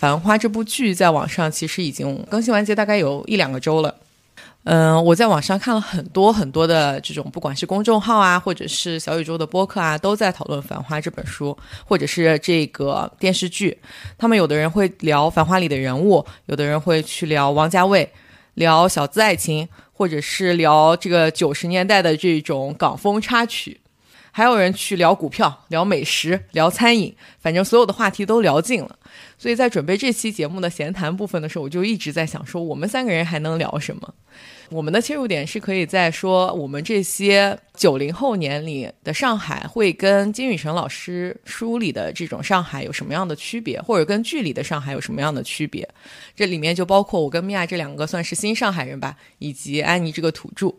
繁花》这部剧在网上其实已经更新完结，大概有一两个周了。嗯，我在网上看了很多很多的这种，不管是公众号啊，或者是小宇宙的播客啊，都在讨论《繁花》这本书，或者是这个电视剧。他们有的人会聊《繁花》里的人物，有的人会去聊王家卫，聊小资爱情，或者是聊这个九十年代的这种港风插曲，还有人去聊股票、聊美食、聊餐饮，反正所有的话题都聊尽了。所以在准备这期节目的闲谈部分的时候，我就一直在想，说我们三个人还能聊什么？我们的切入点是可以在说我们这些九零后年里的上海，会跟金宇澄老师书里的这种上海有什么样的区别，或者跟剧里的上海有什么样的区别？这里面就包括我跟米娅这两个算是新上海人吧，以及安妮这个土著。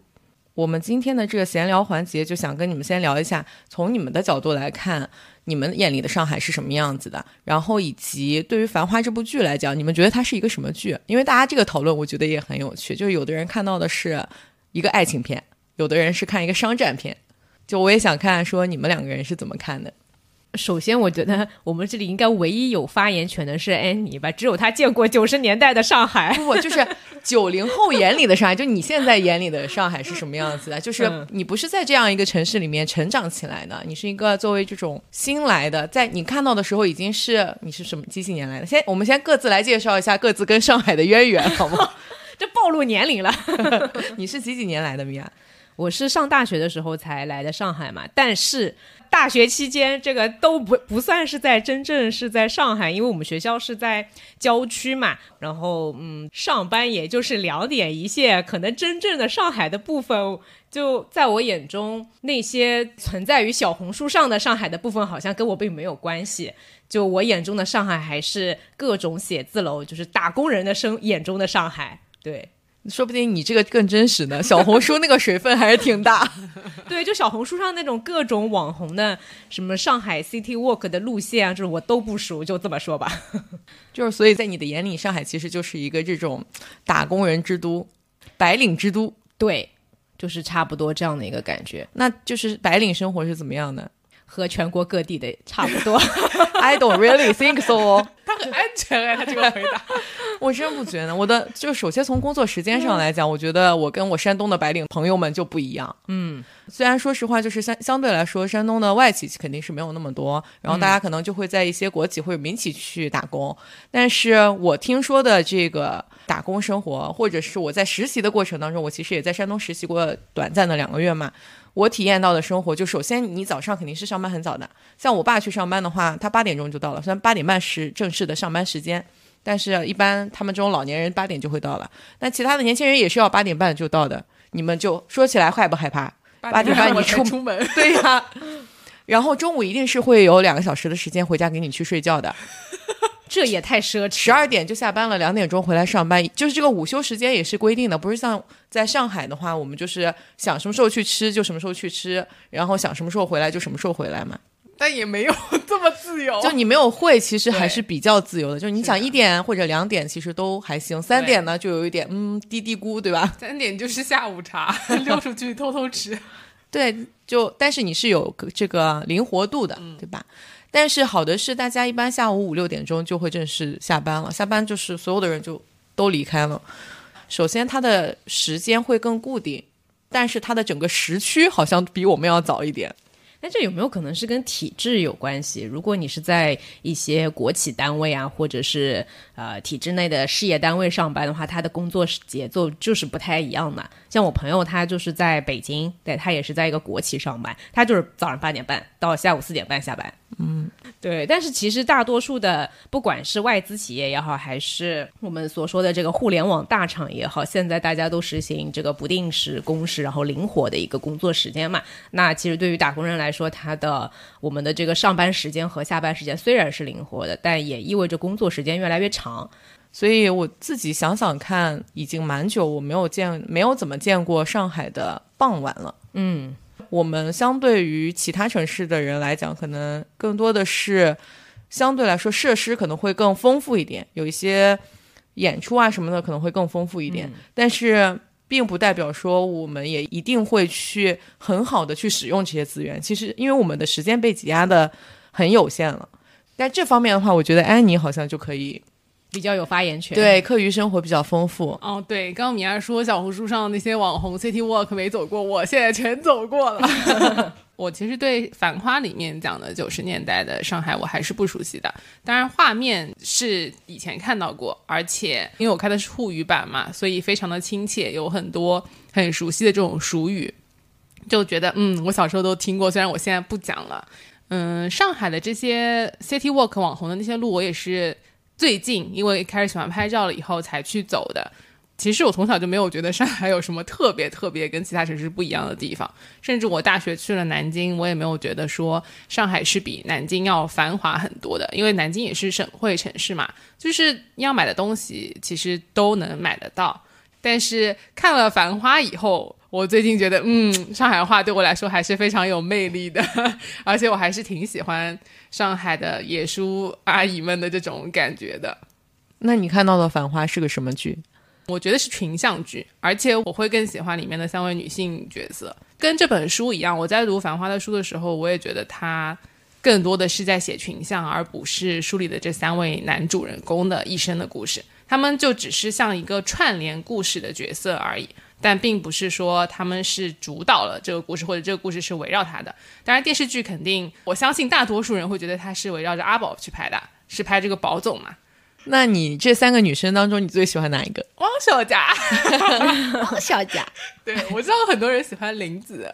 我们今天的这个闲聊环节，就想跟你们先聊一下，从你们的角度来看。你们眼里的上海是什么样子的？然后以及对于《繁花》这部剧来讲，你们觉得它是一个什么剧？因为大家这个讨论，我觉得也很有趣。就是有的人看到的是一个爱情片，有的人是看一个商战片。就我也想看，说你们两个人是怎么看的？首先，我觉得我们这里应该唯一有发言权的是安妮吧，只有她见过九十年代的上海。不，就是九零后眼里的上海，就你现在眼里的上海是什么样子的？就是你不是在这样一个城市里面成长起来的，你是一个作为这种新来的，在你看到的时候已经是你是什么几几年来的？先，我们先各自来介绍一下各自跟上海的渊源，好吗？这暴露年龄了。你是几几年来的，米娅？我是上大学的时候才来的上海嘛，但是。大学期间，这个都不不算是在真正是在上海，因为我们学校是在郊区嘛。然后，嗯，上班也就是两点一线，可能真正的上海的部分，就在我眼中，那些存在于小红书上的上海的部分，好像跟我并没有关系。就我眼中的上海，还是各种写字楼，就是打工人的生眼中的上海。对。说不定你这个更真实呢。小红书那个水分还是挺大。对，就小红书上那种各种网红的什么上海 City Walk 的路线啊，就是我都不熟，就这么说吧。就是所以在你的眼里，上海其实就是一个这种打工人之都、白领之都。对，就是差不多这样的一个感觉。那就是白领生活是怎么样的？和全国各地的差不多。I don't really think so。安全哎，他这个回答。我真不觉得，我的就首先从工作时间上来讲，我觉得我跟我山东的白领朋友们就不一样。嗯，虽然说实话，就是相相对来说，山东的外企肯定是没有那么多，然后大家可能就会在一些国企或者民企去打工。但是我听说的这个打工生活，或者是我在实习的过程当中，我其实也在山东实习过短暂的两个月嘛。我体验到的生活，就首先你早上肯定是上班很早的，像我爸去上班的话，他八点钟就到了，虽然八点半是正式的上班时间。但是，一般他们这种老年人八点就会到了，那其他的年轻人也是要八点半就到的。你们就说起来害不害怕？八点半你出出门，对呀。然后中午一定是会有两个小时的时间回家给你去睡觉的，这也太奢侈。十二点就下班了，两点钟回来上班，就是这个午休时间也是规定的，不是像在上海的话，我们就是想什么时候去吃就什么时候去吃，然后想什么时候回来就什么时候回来嘛。但也没有 这么自由，就你没有会，其实还是比较自由的。就是你想一点或者两点，其实都还行。三点呢，就有一点嗯嘀嘀咕，对吧？三点就是下午茶，溜出去偷偷吃。对，就但是你是有这个灵活度的，对吧？但是好的是，大家一般下午五六点钟就会正式下班了。下班就是所有的人就都离开了。首先，它的时间会更固定，但是它的整个时区好像比我们要早一点。那这有没有可能是跟体制有关系？如果你是在一些国企单位啊，或者是呃体制内的事业单位上班的话，他的工作节奏就是不太一样的。像我朋友，他就是在北京，对他也是在一个国企上班，他就是早上八点半到下午四点半下班。嗯，对。但是其实大多数的，不管是外资企业也好，还是我们所说的这个互联网大厂也好，现在大家都实行这个不定时工时，然后灵活的一个工作时间嘛。那其实对于打工人来说，他的我们的这个上班时间和下班时间虽然是灵活的，但也意味着工作时间越来越长。所以我自己想想看，已经蛮久我没有见，没有怎么见过上海的傍晚了。嗯，我们相对于其他城市的人来讲，可能更多的是相对来说设施可能会更丰富一点，有一些演出啊什么的可能会更丰富一点，但是并不代表说我们也一定会去很好的去使用这些资源。其实因为我们的时间被挤压的很有限了，在这方面的话，我觉得安妮好像就可以比较有发言权。，对课余生活比较丰富。哦，对，刚刚米娅说小红书上那些网红 City Walk 没走过，我现在全走过了。我其实对《繁花》里面讲的九十年代的上海，我还是不熟悉的。当然，画面是以前看到过，而且因为我看的是沪语版嘛，所以非常的亲切，有很多很熟悉的这种俗语，就觉得嗯，我小时候都听过，虽然我现在不讲了。嗯，上海的这些 City Walk 网红的那些路，我也是最近因为开始喜欢拍照了以后才去走的。其实我从小就没有觉得上海有什么特别特别跟其他城市不一样的地方，甚至我大学去了南京，我也没有觉得说上海是比南京要繁华很多的，因为南京也是省会城市嘛，就是要买的东西其实都能买得到。但是看了《繁花》以后，我最近觉得，嗯，上海话对我来说还是非常有魅力的，而且我还是挺喜欢上海的野叔阿姨们的这种感觉的。那你看到的《繁花》是个什么剧？我觉得是群像剧，而且我会更喜欢里面的三位女性角色。跟这本书一样，我在读《繁花》的书的时候，我也觉得它更多的是在写群像，而不是书里的这三位男主人公的一生的故事。他们就只是像一个串联故事的角色而已，但并不是说他们是主导了这个故事，或者这个故事是围绕他的。当然，电视剧肯定，我相信大多数人会觉得它是围绕着阿宝去拍的，是拍这个宝总嘛。那你这三个女生当中，你最喜欢哪一个？汪小佳，汪小佳。对我知道很多人喜欢林子，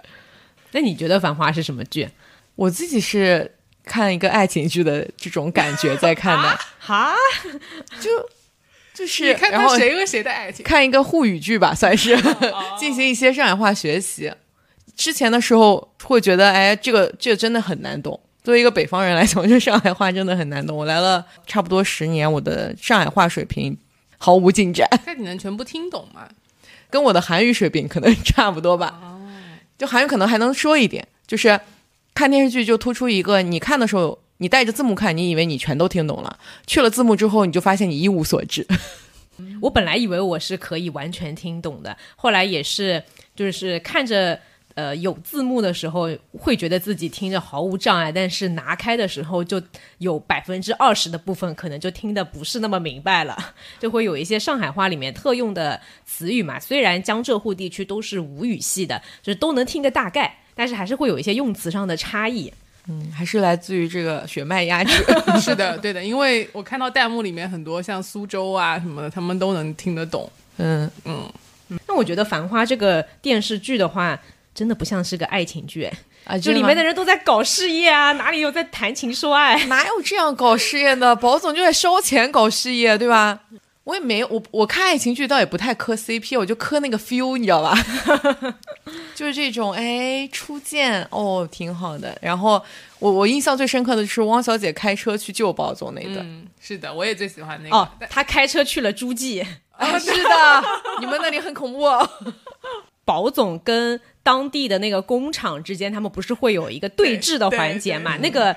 那你觉得《繁花》是什么剧？我自己是看一个爱情剧的这种感觉在看的，哈，就是你看然后他谁和谁的爱情？看一个沪语剧吧，算是 进行一些上海话学习。之前的时候会觉得，哎，这个这个真的很难懂。作为一个北方人来讲，这上海话真的很难懂。我来了差不多十年，我的上海话水平毫无进展，那你能全部听懂吗？跟我的韩语水平可能 差不多吧。就韩语可能还能说一点，就是看电视剧就突出一个，你看的时候你带着字幕看，你以为你全都听懂了，去了字幕之后，你就发现你一无所知。我本来以为我是可以完全听懂的，后来也是，就是看着呃有字幕的时候，会觉得自己听着毫无障碍，但是拿开的时候，就有百分之二十的部分可能就听得不是那么明白了，就会有一些上海话里面特用的词语嘛。虽然江浙沪地区都是吴语系的，就是都能听个大概，但是还是会有一些用词上的差异。嗯，还是来自于这个血脉压制。是的，对的，因为我看到弹幕里面很多像苏州啊什么的，他们都能听得懂。嗯，嗯，那我觉得《繁花》这个电视剧的话，真的不像是个爱情剧，就里面的人都在搞事业啊，哪里有在谈情说爱？哪有这样搞事业的？宝总就在烧钱搞事业，对吧？我也没有，我我看爱情剧倒也不太磕 CP，我就磕那个 feel，你知道吧？就是这种哎初见哦挺好的。然后我我印象最深刻的就是汪小姐开车去救宝总那段。嗯，是的，我也最喜欢那个。哦，他开车去了诸暨，啊，是的，你们那里很恐怖、哦。宝总跟当地的那个工厂之间，他们不是会有一个对峙的环节嘛？那个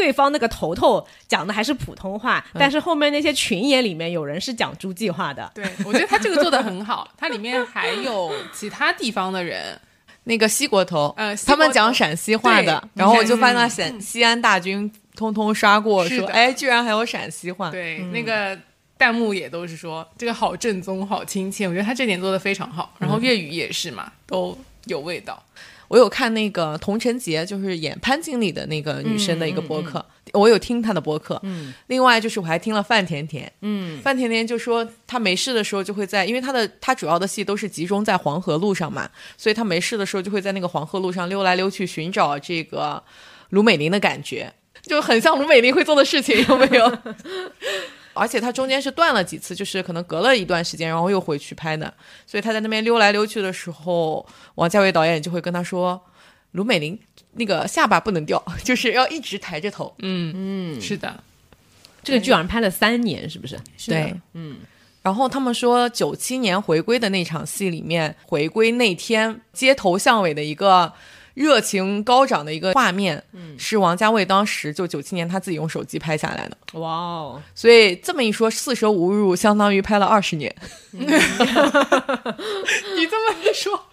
对方那个头头讲的还是普通话，但是后面那些群演里面有人是讲诸暨话的。对，我觉得他这个做的很好，他里面还有其他地方的人，那个西国头，呃他们讲陕西话的，然后我就发现陕西安大军通通刷过，说哎，居然还有陕西话。对，那个弹幕也都是说这个好正宗、好亲切，我觉得他这点做的非常好。然后粤语也是嘛，都有味道。我有看那个童晨洁，就是演潘经理的那个女生的一个播客，我有听她的播客。嗯，另外就是我还听了范甜甜。嗯，范甜甜就说她没事的时候就会在，因为她的她主要的戏都是集中在黄河路上嘛，所以她没事的时候就会在那个黄河路上溜来溜去寻找这个卢美玲的感觉，就很像卢美玲会做的事情，有没有？而且他中间是断了几次，就是可能隔了一段时间，然后又回去拍的。所以他在那边溜来溜去的时候，王家卫导演就会跟他说：“卢美玲那个下巴不能掉，就是要一直抬着头。嗯嗯，是的。这个剧好像拍了三年，是不是？对，嗯。然后他们说，九七年回归的那场戏里面，回归那天街头巷尾的一个热情高涨的一个画面，嗯，是王家卫当时就九七年他自己用手机拍下来的。哇哦！所以这么一说，四舍五入相当于拍了二十年。你这么一说。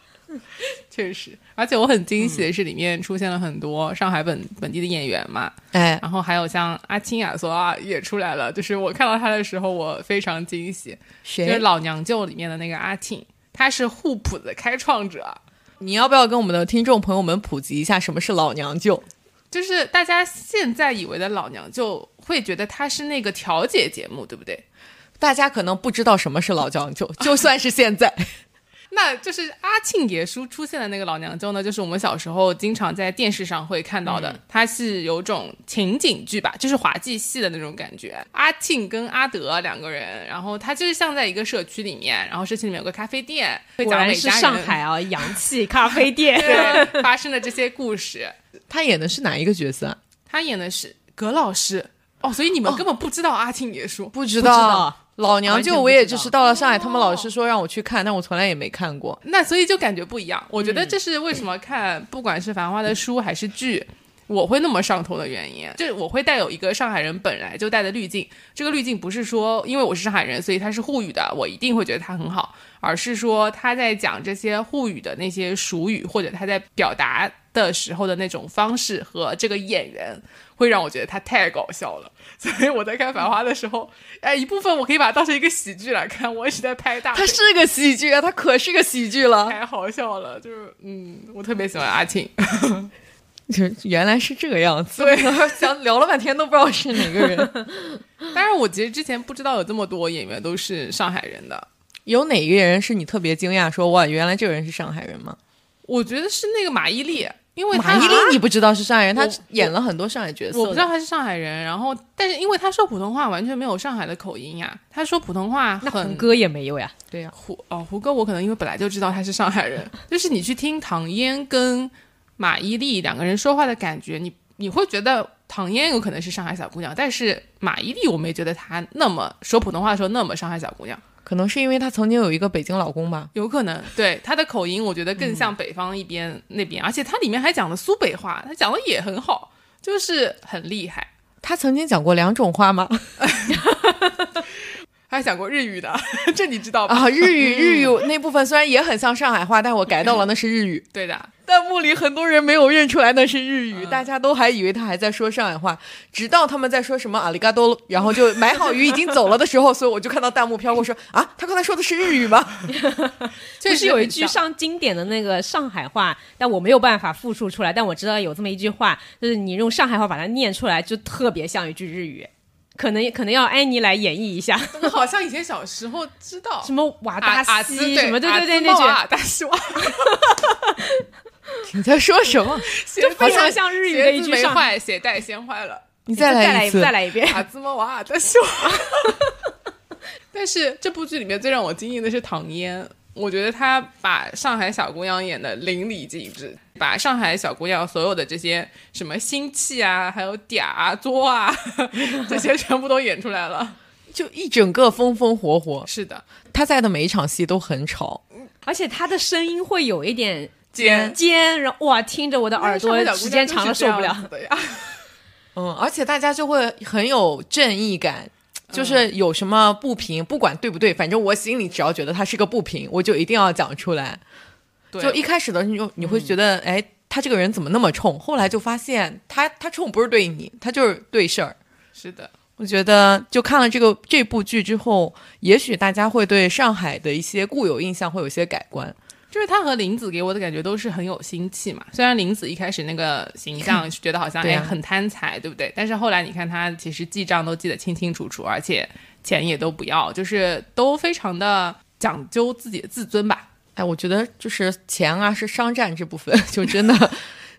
确实，而且我很惊喜的是，里面出现了很多上海本本地的演员嘛，哎，然后还有像阿青亚索啊也出来了，就是我看到他的时候，我非常惊喜。谁？就是《老娘舅》里面的那个阿庆，他是互普的开创者。你要不要跟我们的听众朋友们普及一下什么是老娘舅？就是大家现在以为的老娘舅，会觉得他是那个调解节目，对不对？大家可能不知道什么是老娘舅，就算是现在。那就是阿庆爷叔出现的那个老娘舅呢，就是我们小时候经常在电视上会看到的。他是有种情景剧吧，就是滑稽戏的那种感觉。阿庆跟阿德两个人，然后他就是像在一个社区里面，然后社区里面有个咖啡店，果然是上海啊，洋气 咖啡店对发生的这些故事。他演的是哪一个角色？他演的是葛老师哦，所以你们根本不知道阿庆爷叔，不知道。老娘舅，我也就是到了上海，他们老师说让我去看，但我从来也没看过。那所以就感觉不一样。我觉得这是为什么看不管是《繁花》的书还是剧，我会那么上头的原因。就是我会带有一个上海人本来就带的滤镜，这个滤镜不是说因为我是上海人，所以他是沪语的，我一定会觉得他很好，而是说他在讲这些沪语的那些俗语，或者他在表达的时候的那种方式和这个演员。会让我觉得他太搞笑了，所以我在看《繁花》的时候，哎，一部分我可以把它当成一个喜剧来看。我一直在拍大，它是个喜剧啊，它可是个喜剧了，太好笑了。就是，嗯，我特别喜欢阿庆，就原来是这个样子。对，想聊了半天都不知道是哪个人。但是我其实之前不知道有这么多演员都是上海人的。有哪一个人是你特别惊讶说哇，原来这个人是上海人吗？我觉得是那个马伊琍。因为马伊琍你不知道是上海人，她演了很多上海角色。我不知道她是上海人，然后但是因为她说普通话完全没有上海的口音呀，她说普通话那胡歌也没有呀。对呀，胡哦胡歌我可能因为本来就知道他是上海人，就是你去听唐嫣跟马伊琍两个人说话的感觉，你你会觉得唐嫣有可能是上海小姑娘，但是马伊琍我没觉得她那么说普通话的时候那么上海小姑娘。可能是因为她曾经有一个北京老公吧，有可能。对她的口音，我觉得更像北方一边那边，而且她里面还讲了苏北话，她讲的也很好，就是很厉害。她曾经讲过两种话吗？还讲过日语的，这你知道吧？啊，日语日语那部分虽然也很像上海话，但我改到了那是日语。对的。弹幕里很多人没有认出来那是日语，大家都还以为他还在说上海话，直到他们在说什么阿里嘎多，然后就买好鱼已经走了的时候，所以我就看到弹幕飘过说啊，他刚才说的是日语吗？就是有一句上经典的那个上海话，但我没有办法复述出来，但我知道有这么一句话，就是你用上海话把它念出来，就特别像一句日语。可能可能要安妮来演绎一下，好像以前小时候知道什么瓦达西什么对对对那句瓦达西瓦。你在说什么？就非常像日语的一句没坏，鞋带先坏了。你再来一次，再来一遍。啊兹莫瓦的秀。但是这部剧里面最让我惊艳的是唐嫣，我觉得她把上海小姑娘演的淋漓尽致，把上海小姑娘所有的这些什么心气啊，还有嗲啊、作啊，这些全部都演出来了，就一整个风风火火。是的，她在的每一场戏都很吵，而且她的声音会有一点。尖尖，然后哇，听着我的耳朵时间长了受不了。嗯，而且大家就会很有正义感，就是有什么不平，不管对不对，反正我心里只要觉得他是个不平，我就一定要讲出来。就一开始的时候你会觉得，哎，他这个人怎么那么冲？后来就发现，他他冲不是对你，他就是对事儿。是的，我觉得就看了这个这部剧之后，也许大家会对上海的一些固有印象会有些改观。就是他和林子给我的感觉都是很有心气嘛。虽然林子一开始那个形象 觉得好像哎很贪财，对不对？但是后来你看他其实记账都记得清清楚楚，而且钱也都不要，就是都非常的讲究自己的自尊吧。哎，我觉得就是钱啊是商战这部分 就真的，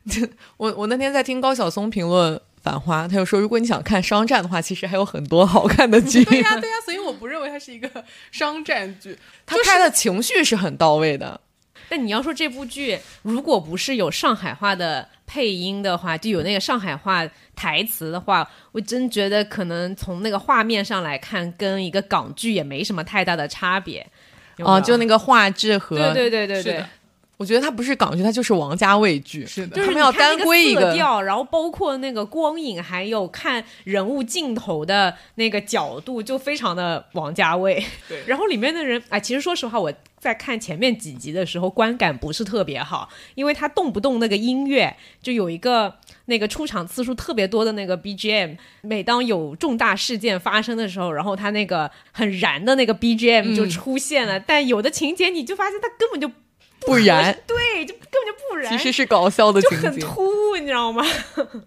我我那天在听高晓松评论《繁花》，他就说如果你想看商战的话，其实还有很多好看的剧。对呀对呀，所以我不认为它是一个商战剧，他拍的情绪是很到位的。但你要说这部剧，如果不是有上海话的配音的话，就有那个上海话台词的话，我真觉得可能从那个画面上来看，跟一个港剧也没什么太大的差别。哦，就那个画质和对对对对对。我觉得它不是港剧，它就是王家卫剧。是的，就是他们要单归一个色调，然后包括那个光影，还有看人物镜头的那个角度，就非常的王家卫。对，然后里面的人，哎，其实说实话，我在看前面几集的时候，观感不是特别好，因为他动不动那个音乐就有一个那个出场次数特别多的那个 BGM，每当有重大事件发生的时候，然后他那个很燃的那个 BGM 就出现了，但有的情节你就发现他根本就。不 然，对，就根本就不然。其实是搞笑的，就很突兀，你知道吗？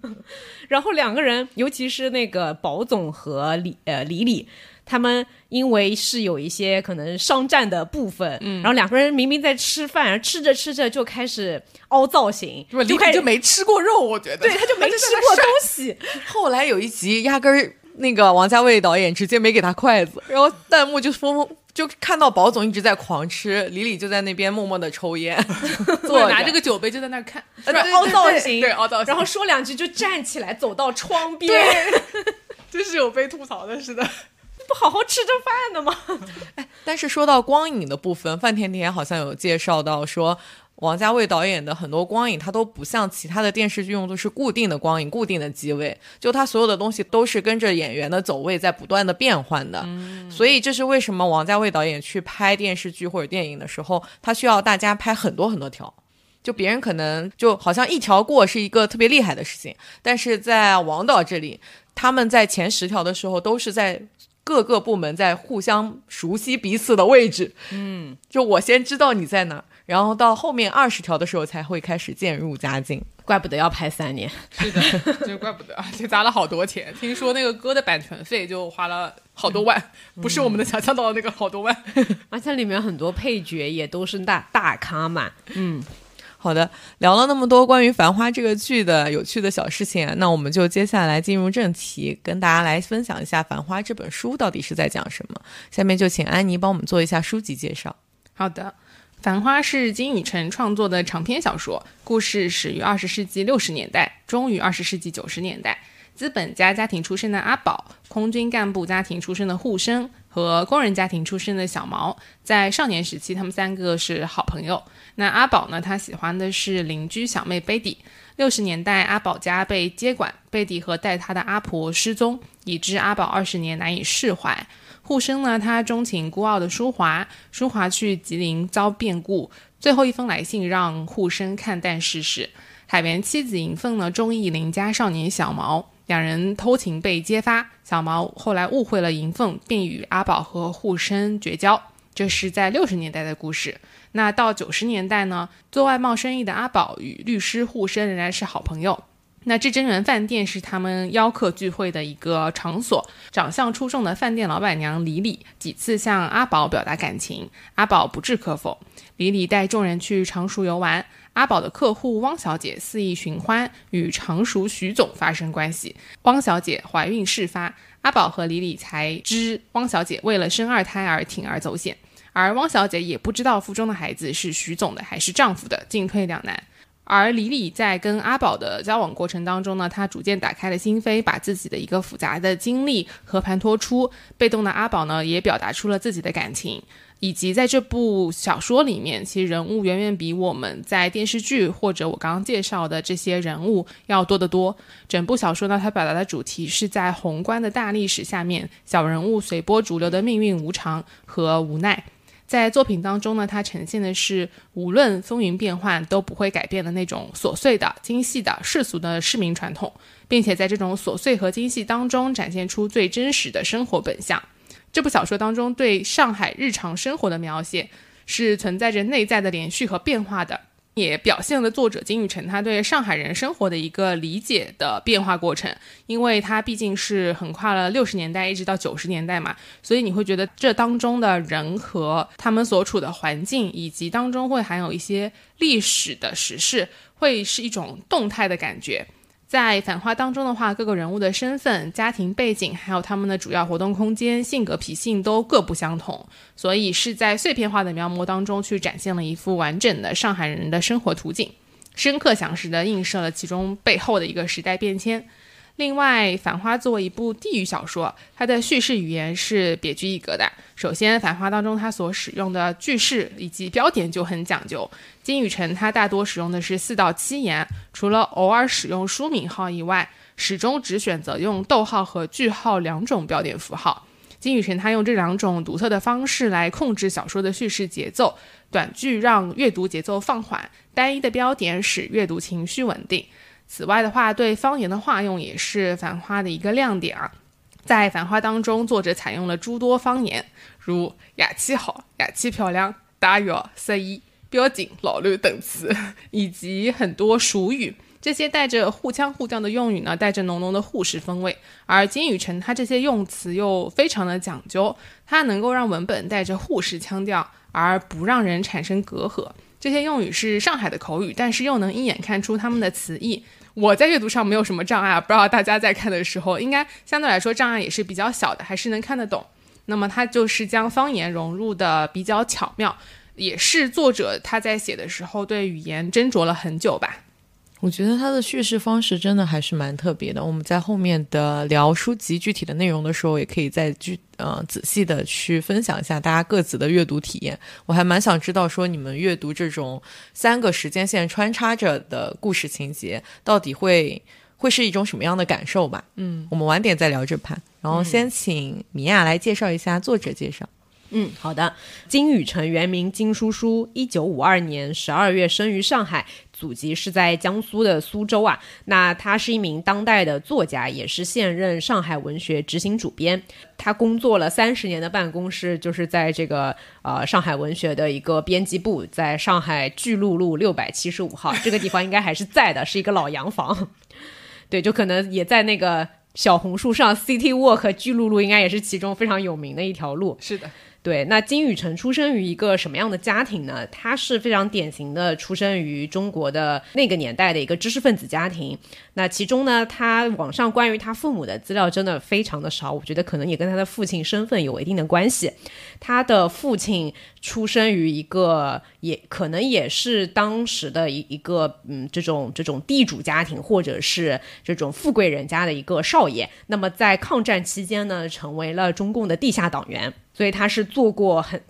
然后两个人，尤其是那个宝总和李呃李李，他们因为是有一些可能商战的部分，嗯，然后两个人明明在吃饭，吃着吃着就开始凹造型，就开始就没吃过肉，我觉得，对，他就没吃过东西。后来有一集，压根儿那个王家卫导演直接没给他筷子，然后弹幕就疯。就看到宝总一直在狂吃，李李就在那边默默的抽烟，坐拿着个酒杯就在那看，凹造型，对凹造型，然后说两句就站起来走到窗边，就 是有被吐槽的，似的，不好好吃着饭的吗？哎，但是说到光影的部分，范甜甜好像有介绍到说。王家卫导演的很多光影，它都不像其他的电视剧用的是固定的光影、固定的机位，就它所有的东西都是跟着演员的走位在不断的变换的。所以这是为什么王家卫导演去拍电视剧或者电影的时候，他需要大家拍很多很多条。就别人可能就好像一条过是一个特别厉害的事情，但是在王导这里，他们在前十条的时候都是在各个部门在互相熟悉彼此的位置。嗯，就我先知道你在哪。然后到后面二十条的时候才会开始渐入佳境，怪不得要拍三年。是的，就怪不得，而且砸了好多钱。听说那个歌的版权费就花了好多万，不是我们能想象到的那个好多万。而且里面很多配角也都是大大咖嘛。嗯，好的，聊了那么多关于《繁花》这个剧的有趣的小事情，那我们就接下来进入正题，跟大家来分享一下《繁花》这本书到底是在讲什么。下面就请安妮帮我们做一下书籍介绍。好的。《繁花》是金宇澄创作的长篇小说，故事始于二十世纪六十年代，终于二十世纪九十年代。资本家家庭出身的阿宝，空军干部家庭出身的护生和工人家庭出身的小毛，在少年时期，他们三个是好朋友。那阿宝呢？他喜欢的是邻居小妹贝蒂。六十年代，阿宝家被接管，贝蒂和带他的阿婆失踪，以致阿宝二十年难以释怀。护生呢，他钟情孤傲的淑华，淑华去吉林遭变故，最后一封来信让护生看淡世事。海源妻子银凤呢，中意邻家少年小毛，两人偷情被揭发，小毛后来误会了银凤，并与阿宝和护生绝交。这是在六十年代的故事。那到九十年代呢，做外贸生意的阿宝与律师护生仍然是好朋友。那至真园饭店是他们邀客聚会的一个场所。长相出众的饭店老板娘李李几次向阿宝表达感情，阿宝不置可否。李李带众人去常熟游玩，阿宝的客户汪小姐肆意寻欢，与常熟徐总发生关系。汪小姐怀孕事发，阿宝和李李才知汪小姐为了生二胎而铤而走险，而汪小姐也不知道腹中的孩子是徐总的还是丈夫的，进退两难。而李李在跟阿宝的交往过程当中呢，他逐渐打开了心扉，把自己的一个复杂的经历和盘托出。被动的阿宝呢，也表达出了自己的感情。以及在这部小说里面，其实人物远远比我们在电视剧或者我刚刚介绍的这些人物要多得多。整部小说呢，它表达的主题是在宏观的大历史下面，小人物随波逐流的命运无常和无奈。在作品当中呢，它呈现的是无论风云变幻都不会改变的那种琐碎的、精细的世俗的市民传统，并且在这种琐碎和精细当中展现出最真实的生活本相。这部小说当中对上海日常生活的描写是存在着内在的连续和变化的。也表现了作者金宇澄他对上海人生活的一个理解的变化过程，因为他毕竟是横跨了六十年代一直到九十年代嘛，所以你会觉得这当中的人和他们所处的环境，以及当中会含有一些历史的时事，会是一种动态的感觉。在《反话》当中的话，各个人物的身份、家庭背景，还有他们的主要活动空间、性格脾性都各不相同，所以是在碎片化的描摹当中去展现了一幅完整的上海人的生活图景，深刻详实的映射了其中背后的一个时代变迁。另外，《繁花》作为一部地域小说，它的叙事语言是别具一格的。首先，《繁花》当中它所使用的句式以及标点就很讲究。金宇澄他大多使用的是四到七言，除了偶尔使用书名号以外，始终只选择用逗号和句号两种标点符号。金宇澄他用这两种独特的方式来控制小说的叙事节奏，短句让阅读节奏放缓，单一的标点使阅读情绪稳定。此外的话，对方言的化用也是《繁花》的一个亮点啊。在《繁花》当中，作者采用了诸多方言，如“雅气好”“雅气漂亮”“大约”“色一”“标紧”“老六”等词，以及很多俗语。这些带着互腔互调的用语呢，带着浓浓的沪式风味。而金宇澄他这些用词又非常的讲究，它能够让文本带着沪式腔调，而不让人产生隔阂。这些用语是上海的口语，但是又能一眼看出他们的词义。我在阅读上没有什么障碍，不知道大家在看的时候，应该相对来说障碍也是比较小的，还是能看得懂。那么它就是将方言融入的比较巧妙，也是作者他在写的时候对语言斟酌了很久吧。我觉得他的叙事方式真的还是蛮特别的。我们在后面的聊书籍具体的内容的时候，也可以再具呃仔细的去分享一下大家各自的阅读体验。我还蛮想知道说你们阅读这种三个时间线穿插着的故事情节，到底会会是一种什么样的感受吧？嗯，我们晚点再聊这盘。然后先请米娅来介绍一下作者介绍。嗯，好的。金宇澄原名金叔叔，一九五二年十二月生于上海，祖籍是在江苏的苏州啊。那他是一名当代的作家，也是现任上海文学执行主编。他工作了三十年的办公室就是在这个呃上海文学的一个编辑部，在上海巨鹿路六百七十五号这个地方应该还是在的，是一个老洋房。对，就可能也在那个小红书上，City Walk 巨鹿路应该也是其中非常有名的一条路。是的。对，那金宇澄出生于一个什么样的家庭呢？他是非常典型的出生于中国的那个年代的一个知识分子家庭。那其中呢，他网上关于他父母的资料真的非常的少，我觉得可能也跟他的父亲身份有一定的关系。他的父亲出生于一个，也可能也是当时的一一个，嗯，这种这种地主家庭或者是这种富贵人家的一个少爷。那么在抗战期间呢，成为了中共的地下党员。所以他是做过很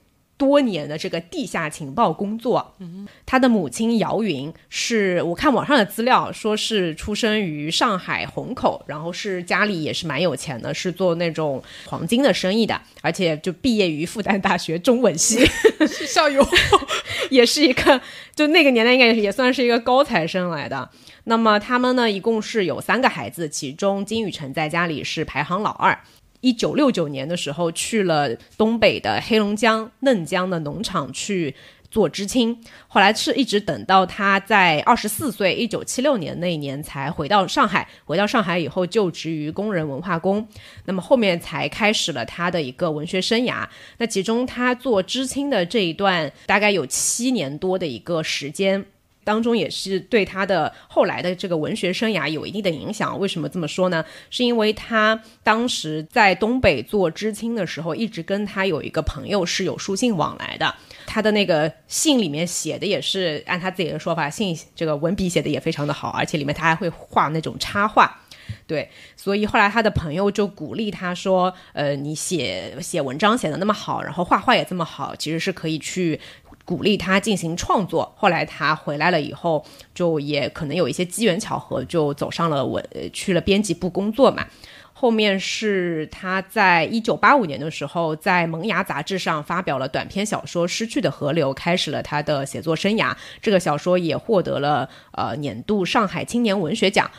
多年的这个地下情报工作。嗯，他的母亲姚云是我看网上的资料说是出生于上海虹口，然后是家里也是蛮有钱的，是做那种黄金的生意的，而且就毕业于复旦大学中文系，校友，也是一个就那个年代应该也算是一个高材生来的。那么他们呢，一共是有三个孩子，其中金宇澄在家里是排行老二。一九六九年的时候，去了东北的黑龙江嫩江的农场去做知青，后来是一直等到他在二十四岁，一九七六年那一年才回到上海。回到上海以后，就职于工人文化宫，那么后面才开始了他的一个文学生涯。那其中他做知青的这一段，大概有七年多的一个时间。当中也是对他的后来的这个文学生涯有一定的影响。为什么这么说呢？是因为他当时在东北做知青的时候，一直跟他有一个朋友是有书信往来的。他的那个信里面写的也是按他自己的说法，信这个文笔写的也非常的好，而且里面他还会画那种插画。对，所以后来他的朋友就鼓励他说：“呃，你写写文章写的那么好，然后画画也这么好，其实是可以去。”鼓励他进行创作。后来他回来了以后，就也可能有一些机缘巧合，就走上了文，去了编辑部工作嘛。后面是他在一九八五年的时候，在《萌芽》杂志上发表了短篇小说《失去的河流》，开始了他的写作生涯。这个小说也获得了呃年度上海青年文学奖。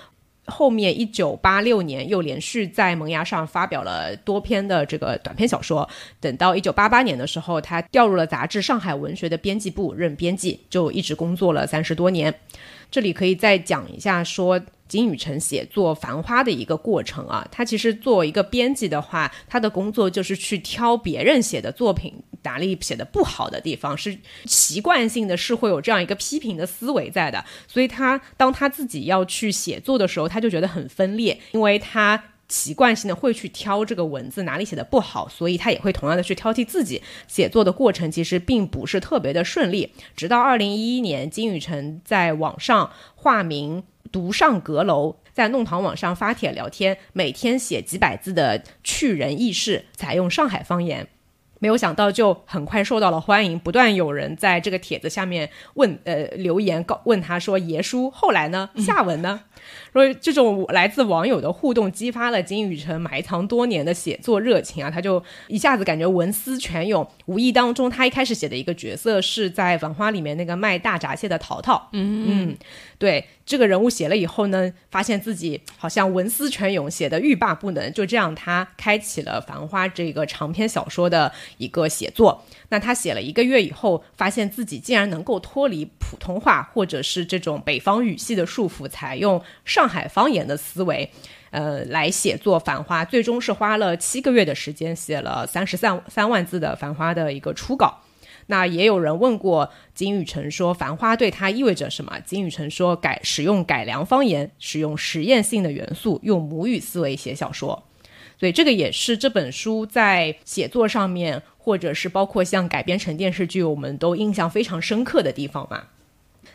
后面一九八六年又连续在萌芽上发表了多篇的这个短篇小说。等到一九八八年的时候，他调入了杂志《上海文学》的编辑部任编辑，就一直工作了三十多年。这里可以再讲一下说金宇澄写作《繁花》的一个过程啊。他其实作为一个编辑的话，他的工作就是去挑别人写的作品。哪里写的不好的地方，是习惯性的是会有这样一个批评的思维在的。所以他当他自己要去写作的时候，他就觉得很分裂，因为他。习惯性的会去挑这个文字哪里写的不好，所以他也会同样的去挑剔自己写作的过程，其实并不是特别的顺利。直到二零一一年，金宇澄在网上化名“独上阁楼”，在弄堂网上发帖聊天，每天写几百字的去人轶事，采用上海方言。没有想到，就很快受到了欢迎，不断有人在这个帖子下面问呃留言，告问他说：“爷叔，后来呢？下文呢？”所以这种来自网友的互动，激发了金宇澄埋藏多年的写作热情啊！他就一下子感觉文思泉涌。无意当中，他一开始写的一个角色是在《繁花》里面那个卖大闸蟹的淘淘。嗯嗯，对这个人物写了以后呢，发现自己好像文思泉涌，写的欲罢不能。就这样，他开启了《繁花》这个长篇小说的一个写作。那他写了一个月以后，发现自己竟然能够脱离普通话或者是这种北方语系的束缚，采用上上海方言的思维，呃，来写作《繁花》。最终是花了七个月的时间，写了三十三三万字的《繁花》的一个初稿。那也有人问过金宇澄说，《繁花》对他意味着什么？金宇澄说，改使用改良方言，使用实验性的元素，用母语思维写小说。所以这个也是这本书在写作上面，或者是包括像改编成电视剧，我们都印象非常深刻的地方嘛。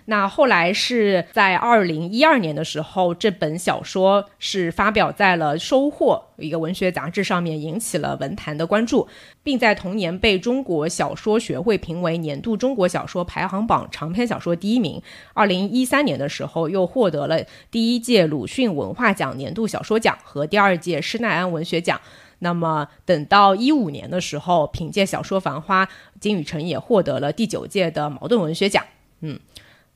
那后来是在二零一二年的时候，这本小说是发表在了《收获》一个文学杂志上面，引起了文坛的关注，并在同年被中国小说学会评为年度中国小说排行榜长篇小说第一名。二零一三年的时候，又获得了第一届鲁迅文化奖年度小说奖和第二届施耐庵文学奖。那么等到一五年的时候，凭借小说《繁花》，金宇澄也获得了第九届的茅盾文学奖。嗯。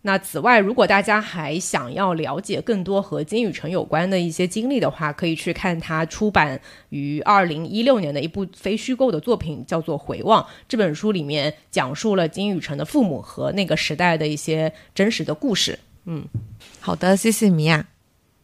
那此外，如果大家还想要了解更多和金宇澄有关的一些经历的话，可以去看他出版于二零一六年的一部非虚构的作品，叫做《回望》。这本书里面讲述了金宇澄的父母和那个时代的一些真实的故事。嗯，好的，谢谢米娅。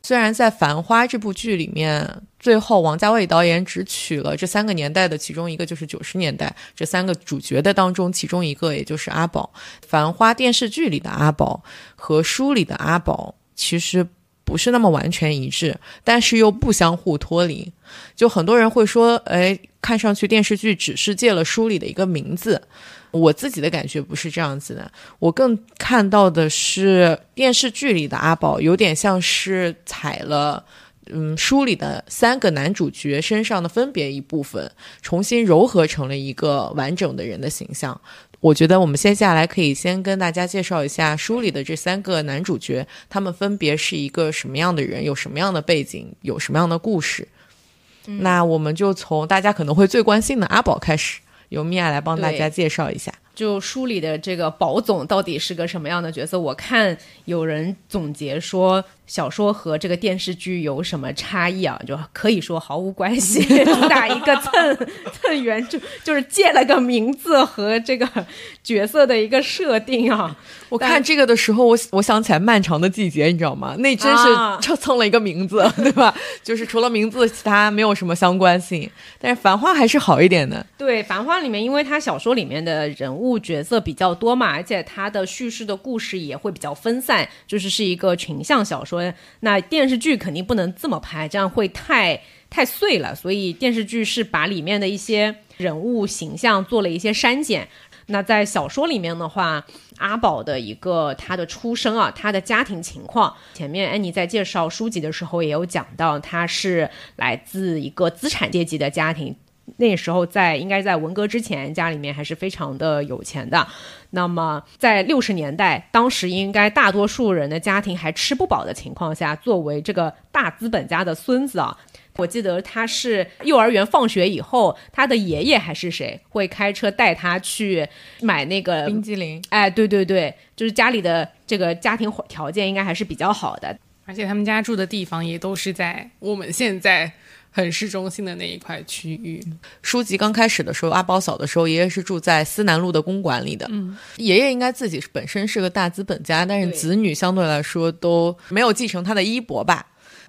虽然在《繁花》这部剧里面，最后王家卫导演只取了这三个年代的其中一个，就是九十年代这三个主角的当中，其中一个也就是阿宝。《繁花》电视剧里的阿宝和书里的阿宝其实不是那么完全一致，但是又不相互脱离。就很多人会说，哎，看上去电视剧只是借了书里的一个名字。我自己的感觉不是这样子的，我更看到的是电视剧里的阿宝有点像是踩了，嗯，书里的三个男主角身上的分别一部分，重新糅合成了一个完整的人的形象。我觉得我们接下来可以先跟大家介绍一下书里的这三个男主角，他们分别是一个什么样的人，有什么样的背景，有什么样的故事。那我们就从大家可能会最关心的阿宝开始。由米娅来帮大家介绍一下，就书里的这个宝总到底是个什么样的角色？我看有人总结说。小说和这个电视剧有什么差异啊？就可以说毫无关系，主打一个蹭 蹭原著，就是借了个名字和这个角色的一个设定啊。我看这个的时候，我我想起来《漫长的季节》，你知道吗？那真是就蹭了一个名字，对吧？就是除了名字，其他没有什么相关性。但是《繁花》还是好一点的。对，《繁花》里面，因为它小说里面的人物角色比较多嘛，而且它的叙事的故事也会比较分散，就是是一个群像小说。那电视剧肯定不能这么拍，这样会太太碎了。所以电视剧是把里面的一些人物形象做了一些删减。那在小说里面的话，阿宝的一个他的出生啊，他的家庭情况，前面安妮在介绍书籍的时候也有讲到，他是来自一个资产阶级的家庭。那时候在应该在文革之前，家里面还是非常的有钱的。那么在六十年代，当时应该大多数人的家庭还吃不饱的情况下，作为这个大资本家的孙子啊，我记得他是幼儿园放学以后，他的爷爷还是谁会开车带他去买那个冰激凌？哎，对对对，就是家里的这个家庭条件应该还是比较好的，而且他们家住的地方也都是在我们现在。很市中心的那一块区域。书籍刚开始的时候，阿宝嫂的时候，爷爷是住在思南路的公馆里的。嗯，爷爷应该自己本身是个大资本家，但是子女相对来说都没有继承他的衣钵吧。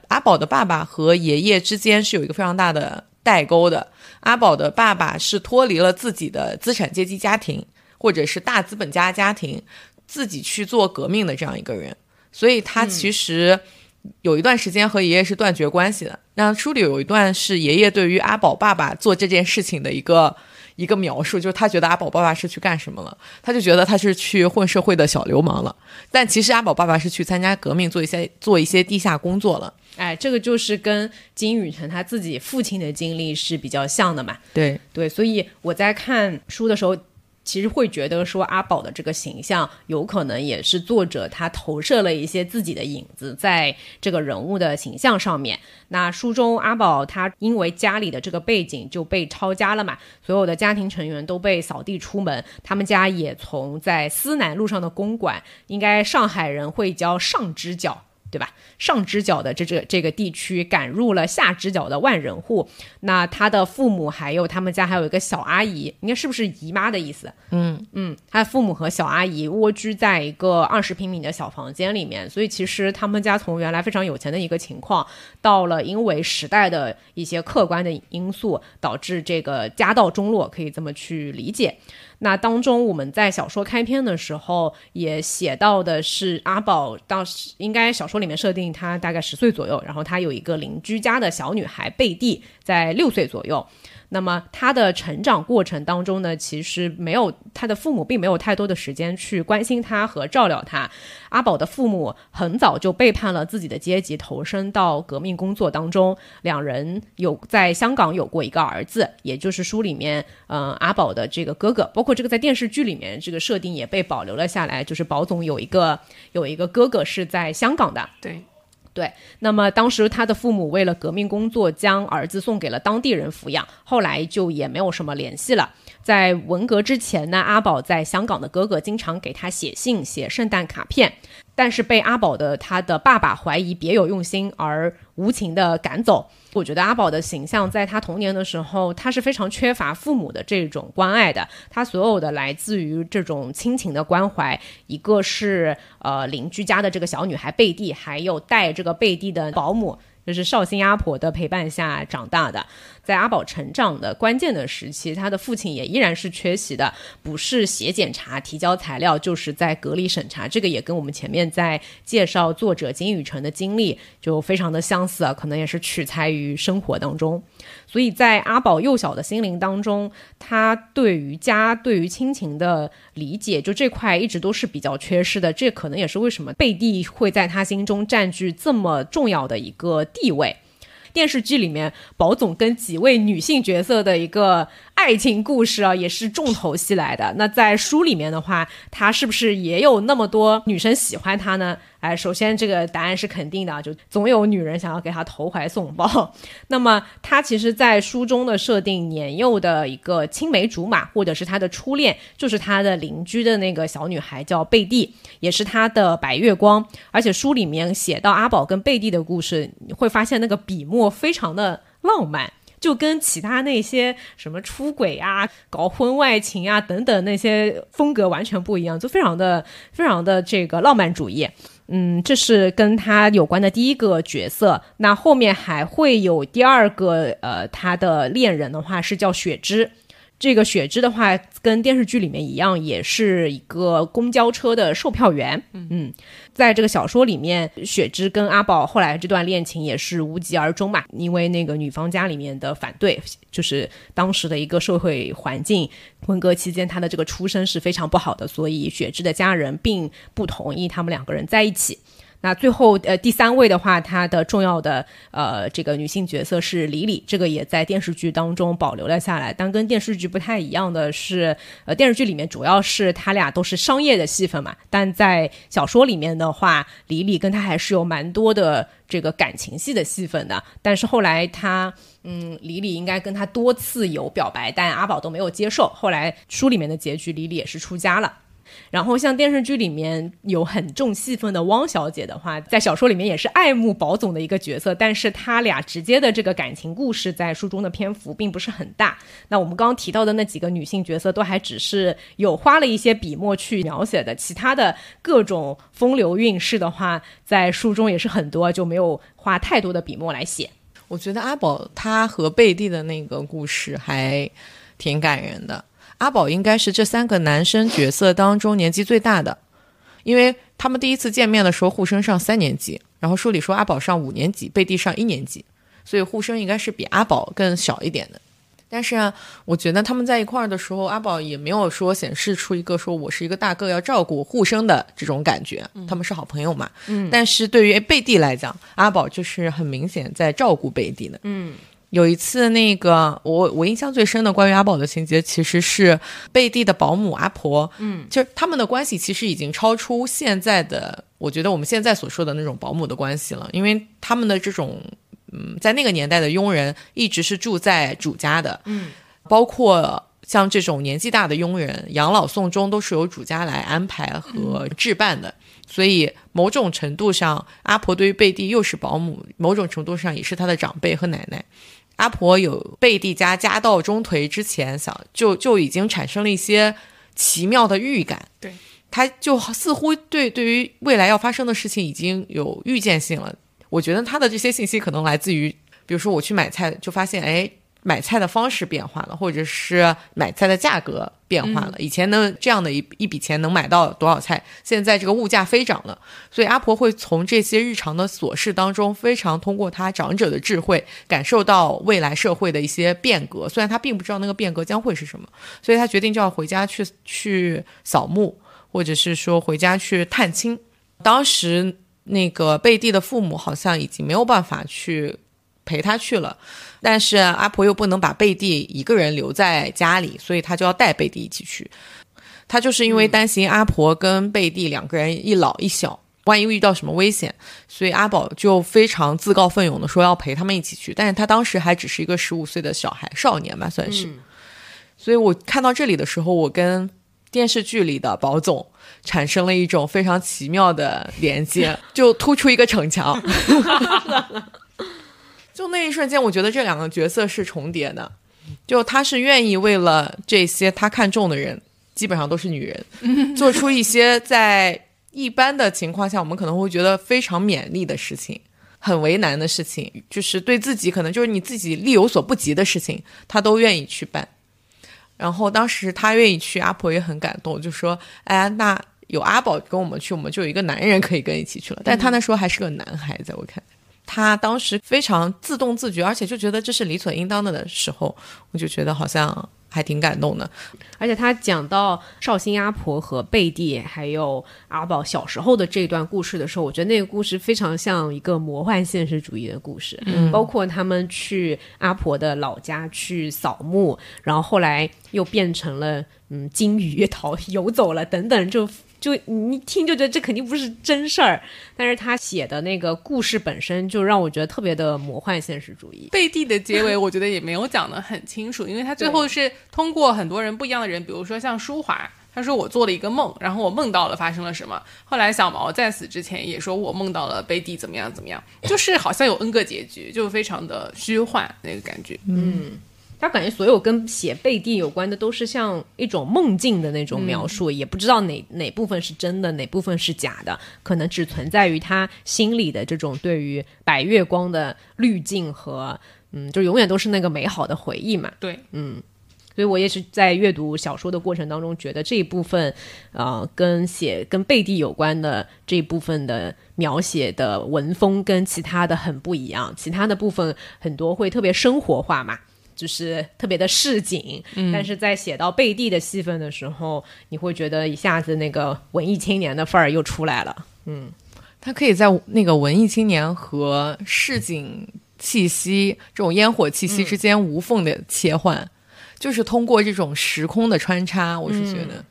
阿宝的爸爸和爷爷之间是有一个非常大的。代沟的。阿宝的爸爸是脱离了自己的资产阶级家庭，或者是大资本家家庭，自己去做革命的这样一个人，所以他其实有一段时间和爷爷是断绝关系的。那书里有一段是爷爷对于阿宝爸爸做这件事情的一个。一个描述就是他觉得阿宝爸爸是去干什么了，他就觉得他是去混社会的小流氓了，但其实阿宝爸爸是去参加革命，做一些做一些地下工作了。哎，这个就是跟金宇澄他自己父亲的经历是比较像的嘛。对对，所以我在看书的时候。其实会觉得说阿宝的这个形象有可能也是作者他投射了一些自己的影子在这个人物的形象上面。那书中阿宝他因为家里的这个背景就被抄家了嘛，所有的家庭成员都被扫地出门，他们家也从在思南路上的公馆，应该上海人会叫上支角。对吧？上支角的这这这个地区赶入了下支角的万人户。那他的父母还有他们家还有一个小阿姨，应该是不是姨妈的意思？嗯嗯，他的父母和小阿姨蜗居在一个二十平米的小房间里面。所以其实他们家从原来非常有钱的一个情况，到了因为时代的一些客观的因素，导致这个家道中落，可以这么去理解。那当中，我们在小说开篇的时候也写到的是阿宝，当时应该小说里面设定他大概十岁左右，然后他有一个邻居家的小女孩贝蒂，在六岁左右。那么他的成长过程当中呢，其实没有他的父母并没有太多的时间去关心他和照料他。阿宝的父母很早就背叛了自己的阶级，投身到革命工作当中。两人有在香港有过一个儿子，也就是书里面嗯阿宝的这个哥哥。包括这个在电视剧里面这个设定也被保留了下来，就是宝总有一个有一个哥哥是在香港的。对。对，那么当时他的父母为了革命工作，将儿子送给了当地人抚养，后来就也没有什么联系了。在文革之前呢，阿宝在香港的哥哥经常给他写信、写圣诞卡片。但是被阿宝的他的爸爸怀疑别有用心而无情的赶走。我觉得阿宝的形象在他童年的时候，他是非常缺乏父母的这种关爱的。他所有的来自于这种亲情的关怀，一个是呃邻居家的这个小女孩贝蒂，还有带这个贝蒂的保姆。就是绍兴阿婆的陪伴下长大的，在阿宝成长的关键的时期，他的父亲也依然是缺席的，不是写检查、提交材料，就是在隔离审查。这个也跟我们前面在介绍作者金宇澄的经历就非常的相似啊，可能也是取材于生活当中。所以在阿宝幼小的心灵当中，他对于家、对于亲情的理解，就这块一直都是比较缺失的。这可能也是为什么贝蒂会在他心中占据这么重要的一个地位。电视剧里面，宝总跟几位女性角色的一个爱情故事啊，也是重头戏来的。那在书里面的话，他是不是也有那么多女生喜欢他呢？哎，首先这个答案是肯定的啊，就总有女人想要给他投怀送抱。那么他其实，在书中的设定，年幼的一个青梅竹马，或者是他的初恋，就是他的邻居的那个小女孩叫贝蒂，也是他的白月光。而且书里面写到阿宝跟贝蒂的故事，你会发现那个笔墨非常的浪漫，就跟其他那些什么出轨啊、搞婚外情啊等等那些风格完全不一样，就非常的非常的这个浪漫主义。嗯，这是跟他有关的第一个角色。那后面还会有第二个，呃，他的恋人的话是叫雪芝。这个雪芝的话，跟电视剧里面一样，也是一个公交车的售票员。嗯，在这个小说里面，雪芝跟阿宝后来这段恋情也是无疾而终嘛，因为那个女方家里面的反对，就是当时的一个社会环境，文革期间她的这个出身是非常不好的，所以雪芝的家人并不同意他们两个人在一起。那最后，呃，第三位的话，她的重要的呃这个女性角色是李李，这个也在电视剧当中保留了下来。但跟电视剧不太一样的是，呃，电视剧里面主要是他俩都是商业的戏份嘛，但在小说里面的话，李李跟他还是有蛮多的这个感情戏的戏份的。但是后来他，嗯，李李应该跟他多次有表白，但阿宝都没有接受。后来书里面的结局，李李也是出家了。然后像电视剧里面有很重戏份的汪小姐的话，在小说里面也是爱慕宝总的一个角色，但是他俩直接的这个感情故事在书中的篇幅并不是很大。那我们刚刚提到的那几个女性角色，都还只是有花了一些笔墨去描写的，其他的各种风流韵事的话，在书中也是很多，就没有花太多的笔墨来写。我觉得阿宝他和贝蒂的那个故事还挺感人的。阿宝应该是这三个男生角色当中年纪最大的，因为他们第一次见面的时候，互生上三年级，然后书里说阿宝上五年级，贝蒂上一年级，所以互生应该是比阿宝更小一点的。但是啊，我觉得他们在一块儿的时候，阿宝也没有说显示出一个说我是一个大个要照顾互生的这种感觉，他们是好朋友嘛。嗯。但是对于贝蒂来讲，阿宝就是很明显在照顾贝蒂的。嗯。有一次，那个我我印象最深的关于阿宝的情节，其实是贝蒂的保姆阿婆。嗯。就是他们的关系其实已经超出现在的，我觉得我们现在所说的那种保姆的关系了，因为他们的这种。嗯，在那个年代的佣人一直是住在主家的，嗯，包括像这种年纪大的佣人，养老送终都是由主家来安排和置办的。所以某种程度上，阿婆对于贝蒂又是保姆，某种程度上也是她的长辈和奶奶。阿婆有贝蒂家家道中颓之前，想就就已经产生了一些奇妙的预感。对，他就似乎对对于未来要发生的事情已经有预见性了。我觉得他的这些信息可能来自于，比如说我去买菜就发现，哎，买菜的方式变化了，或者是买菜的价格变化了。以前呢，这样的一一笔钱能买到多少菜，现在这个物价飞涨了。所以阿婆会从这些日常的琐事当中，非常通过她长者的智慧，感受到未来社会的一些变革。虽然她并不知道那个变革将会是什么，所以她决定就要回家去去扫墓，或者是说回家去探亲。当时。那个贝蒂的父母好像已经没有办法去陪他去了，但是阿婆又不能把贝蒂一个人留在家里，所以他就要带贝蒂一起去。他就是因为担心阿婆跟贝蒂两个人一老一小，万一遇到什么危险，所以阿宝就非常自告奋勇的说要陪他们一起去。但是他当时还只是一个十五岁的小孩少年吧，算是。所以我看到这里的时候，我跟电视剧里的宝总。产生了一种非常奇妙的连接，就突出一个城墙。就那一瞬间，我觉得这两个角色是重叠的。就他是愿意为了这些他看中的人，基本上都是女人，做出一些在一般的情况下我们可能会觉得非常勉励的事情，很为难的事情，就是对自己可能就是你自己力有所不及的事情，他都愿意去办。然后当时他愿意去，阿婆也很感动，就说：“哎，那有阿宝跟我们去，我们就有一个男人可以跟一起去了。”但他那时候还是个男孩，子我看，他当时非常自动自觉，而且就觉得这是理所应当的的时候，我就觉得好像。还挺感动的，而且他讲到绍兴阿婆和贝蒂还有阿宝小时候的这段故事的时候，我觉得那个故事非常像一个魔幻现实主义的故事，嗯，包括他们去阿婆的老家去扫墓，然后后来又变成了嗯金鱼逃游走了等等，就。就你一听就觉得这肯定不是真事儿，但是他写的那个故事本身就让我觉得特别的魔幻现实主义。贝蒂的结尾我觉得也没有讲得很清楚，因为他最后是通过很多人不一样的人，比如说像舒华，他说我做了一个梦，然后我梦到了发生了什么。后来小毛在死之前也说我梦到了贝蒂怎么样怎么样，就是好像有 N 个结局，就非常的虚幻那个感觉。嗯。他感觉所有跟写贝蒂有关的都是像一种梦境的那种描述，也不知道哪哪部分是真的，哪部分是假的，可能只存在于他心里的这种对于白月光的滤镜和嗯，就永远都是那个美好的回忆嘛。对，嗯，所以我也是在阅读小说的过程当中，觉得这一部分呃，跟写跟贝蒂有关的这一部分的描写的文风跟其他的很不一样，其他的部分很多会特别生活化嘛。就是特别的市井，但是在写到贝蒂的戏份的时候，你会觉得一下子那个文艺青年的范儿又出来了。嗯，他可以在那个文艺青年和市井气息、这种烟火气息之间无缝的切换，就是通过这种时空的穿插，我是觉得。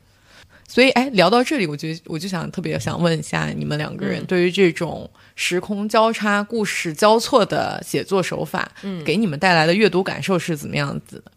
所以，哎，聊到这里，我觉得我就想特别想问一下你们两个人，对于这种时空交叉、故事交错的写作手法，嗯，给你们带来的阅读感受是怎么样子的？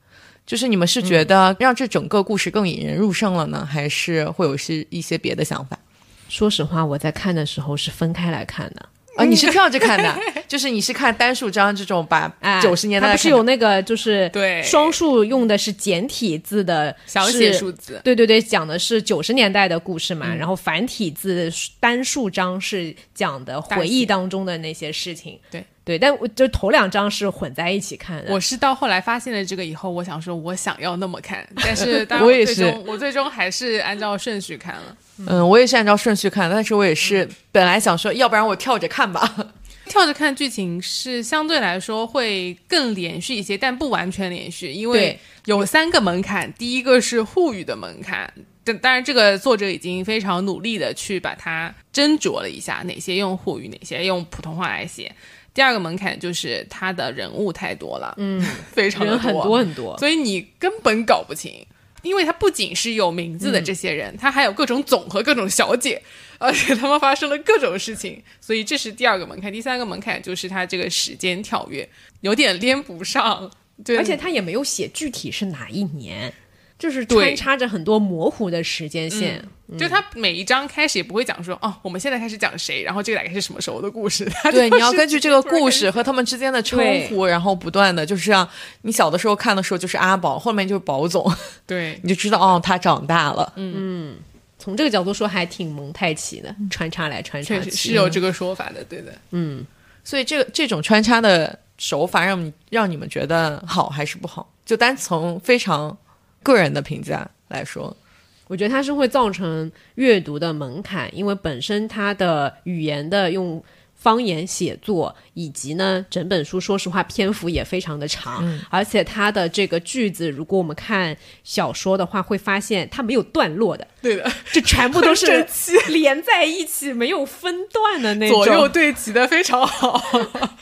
就是你们是觉得让这整个故事更引人入胜了呢，还是会有是一些别的想法？说实话，我在看的时候是分开来看的。啊，你是跳着看的，就是你是看单数章这种把九十年代，它不是有那个就是对。双数用的是简体字的小写数字，对对对，讲的是九十年代的故事嘛，然后繁体字单数章是讲的回忆当中的那些事情，对，对，但我就头两章是混在一起看的。我是到后来发现了这个以后，我想说，我想要那么看，但是当 然我也最终是我最终还是按照顺序看了。嗯，我也是按照顺序看，但是我也是本来想说，要不然我跳着看吧。跳着看剧情是相对来说会更连续一些，但不完全连续，因为有三个门槛。第一个是沪语的门槛，但当然这个作者已经非常努力的去把它斟酌了一下，哪些用沪语，哪些用普通话来写。第二个门槛就是他的人物太多了，嗯，非常的人很多很多，所以你根本搞不清，因为他不仅是有名字的这些人，他还有各种总和各种小姐，而且他们发生了各种事情，所以这是第二个门槛。第三个门槛就是他这个时间跳跃有点连不上，对，而且他也没有写具体是哪一年，就是穿插着很多模糊的时间线。就他每一章开始也不会讲说哦，我们现在开始讲谁，然后这个大概是什么时候的故事。对，你要根据这个故事和他们之间的称呼，然后不断的就是像。你小的时候看的时候就是阿宝，后面就是宝总，对 你就知道哦，他长大了。嗯从这个角度说，还挺蒙太奇的，穿插来穿插去。是有这个说法的，对的。嗯所以这个这种穿插的手法让你让你们觉得好还是不好？就单从非常个人的评价来说，我觉得它是会造成阅读的门槛，因为本身它的语言的用方言写作，以及呢整本书，说实话篇幅也非常的长，而且它的这个句子，如果我们看小说的话，会发现它没有段落的，对的，这全部 都是连在一起，没有分段的那种。左右对齐的非常好。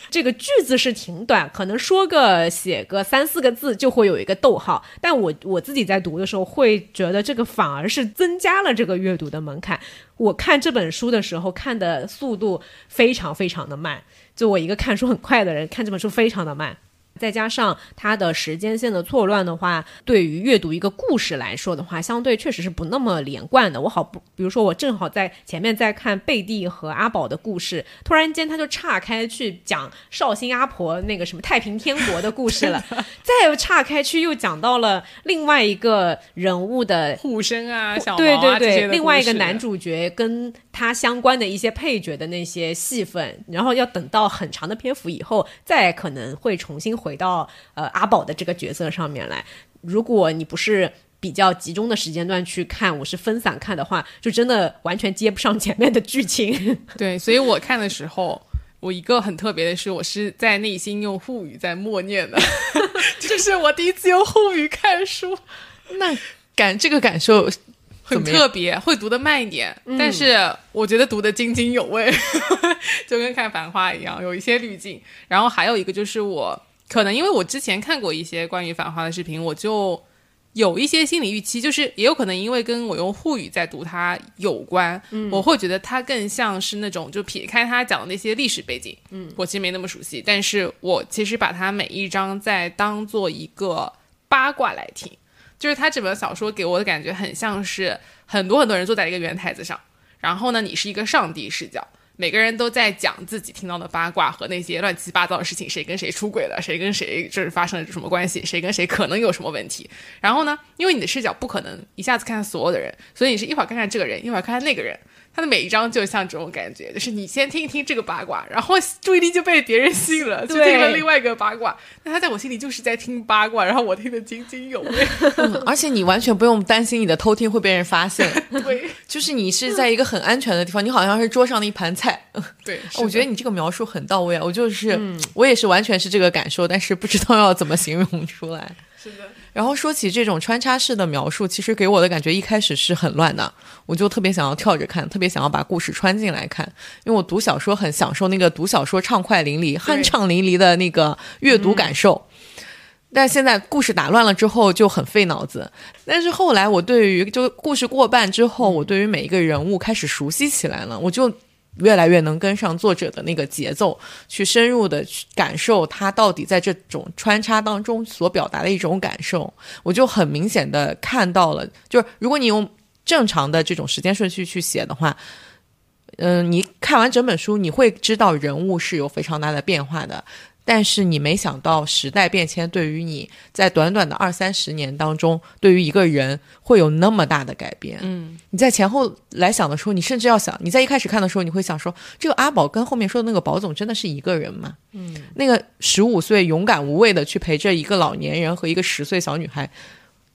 这个句子是挺短，可能说个写个三四个字就会有一个逗号。但我我自己在读的时候会觉得这个反而是增加了这个阅读的门槛。我看这本书的时候看的速度非常非常的慢，就我一个看书很快的人，看这本书非常的慢。再加上它的时间线的错乱的话，对于阅读一个故事来说的话，相对确实是不那么连贯的。我好不，比如说我正好在前面在看贝蒂和阿宝的故事，突然间他就岔开去讲绍兴阿婆那个什么太平天国的故事了，再岔开去又讲到了另外一个人物的 护身啊，小毛对对对，另外一个男主角跟他相关的一些配角的那些戏份，然后要等到很长的篇幅以后，再可能会重新回到呃阿宝的这个角色上面来。如果你不是比较集中的时间段去看，我是分散看的话，就真的完全接不上前面的剧情。对，所以我看的时候，我一个很特别的是，我是在内心用沪语在默念的，就是我第一次用沪语看书，那感这个感受很特别，会读的慢一点，但是我觉得读的津津有味，就跟看《繁花》一样，有一些滤镜。然后还有一个就是我可能因为我之前看过一些关于《繁花》的视频，我就。有一些心理预期，就是也有可能因为跟我用沪语在读它有关，嗯我会觉得它更像是那种就撇开它讲的那些历史背景，嗯，我其实没那么熟悉，但是我其实把它每一章在当做一个八卦来听，就是他这本小说给我的感觉很像是很多很多人坐在一个圆台子上，然后呢，你是一个上帝视角，每个人都在讲自己听到的八卦和那些乱七八糟的事情，谁跟谁出轨了，谁跟谁就是发生了什么关系，谁跟谁可能有什么问题。然后呢，因为你的视角不可能一下子看所有的人，所以你是一会儿看看这个人，一会儿看看那个人。他的每一张就像这种感觉，就是你先听一听这个八卦，然后注意力就被别人吸引了，就对听了另外一个八卦。那他在我心里就是在听八卦，然后我听得津津有味。嗯 而且你完全不用担心你的偷听会被人发现，对就是你是在一个很安全的地方，你好像是桌上的一盘菜。对，我觉得你这个描述很到位啊，我就是、我也是完全是这个感受，但是不知道要怎么形容出来。是的。然后说起这种穿插式的描述，其实给我的感觉一开始是很乱的，我就特别想要跳着看，特别想要把故事穿进来看，因为我读小说很享受那个读小说畅快淋漓、酣畅淋漓的那个阅读感受。但现在故事打乱了之后就很费脑子，但是后来我对于就故事过半之后，我对于每一个人物开始熟悉起来了，我就越来越能跟上作者的那个节奏，去深入的去感受他到底在这种穿插当中所表达的一种感受，我就很明显的看到了，就是如果你用正常的这种时间顺序去写的话。嗯，你看完整本书，你会知道人物是有非常大的变化的，但是你没想到时代变迁对于你在短短的二三十年当中，对于一个人会有那么大的改变。嗯，你在前后来想的时候，你甚至要想，你在一开始看的时候，你会想说，这个阿宝跟后面说的那个宝总真的是一个人吗？嗯，那个十五岁勇敢无畏的去陪着一个老年人和一个十岁小女孩，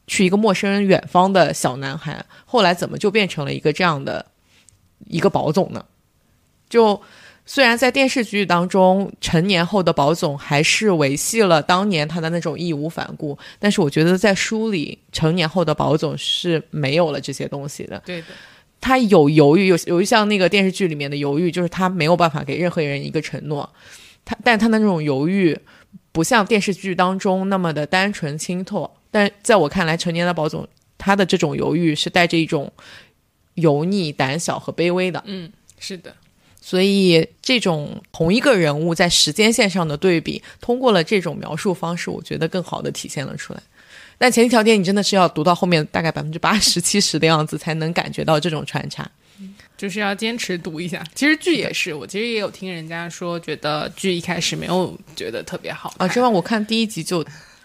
去一个陌生人远方的小男孩，后来怎么就变成了一个这样的一个宝总呢？就虽然在电视剧当中，成年后的宝总还是维系了当年他的那种义无反顾，但是我觉得在书里，成年后的宝总是没有了这些东西的。对的，他有犹豫，有有一像那个电视剧里面的犹豫，就是他没有办法给任何人一个承诺，他但他的那种犹豫不像电视剧当中那么的单纯清透，但在我看来，成年的宝总他的这种犹豫是带着一种油腻、胆小和卑微的。嗯，是的，所以，这种同一个人物在时间线上的对比，通过了这种描述方式，我觉得更好的体现了出来。但前提条件，你真的是要读到后面大概百分之八十、七十的样子，才能感觉到这种穿插。就是要坚持读一下。其实剧也是，我其实也有听人家说，觉得剧一开始没有觉得特别好啊，看这让我看第一集就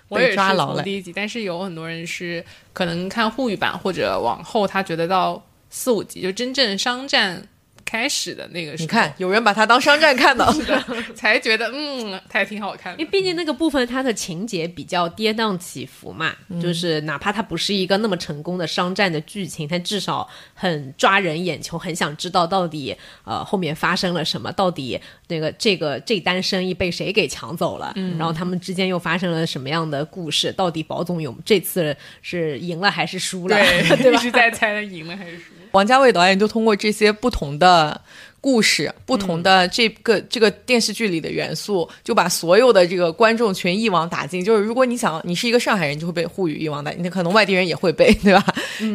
我也是被抓牢了。从第一集，但是有很多人是可能看沪语版或者往后，他觉得到四五集就真正商战开始的那个时候，你看，有人把它当商战看的。才觉得嗯，它还挺好看的因为。毕竟那个部分它的情节比较跌宕起伏嘛，就是哪怕它不是一个那么成功的商战的剧情，它至少很抓人眼球，很想知道到底呃后面发生了什么，到底那个这个这单生意被谁给抢走了，然后他们之间又发生了什么样的故事，到底宝总有这次是赢了还是输了，对，对吧一？直在猜他赢了还是输。王家卫导演就通过这些不同的故事、不同的这个、这个电视剧里的元素，就把所有的这个观众群一网打尽。就是如果你想你是一个上海人，就会被沪语一网打尽；那可能外地人也会被，对吧？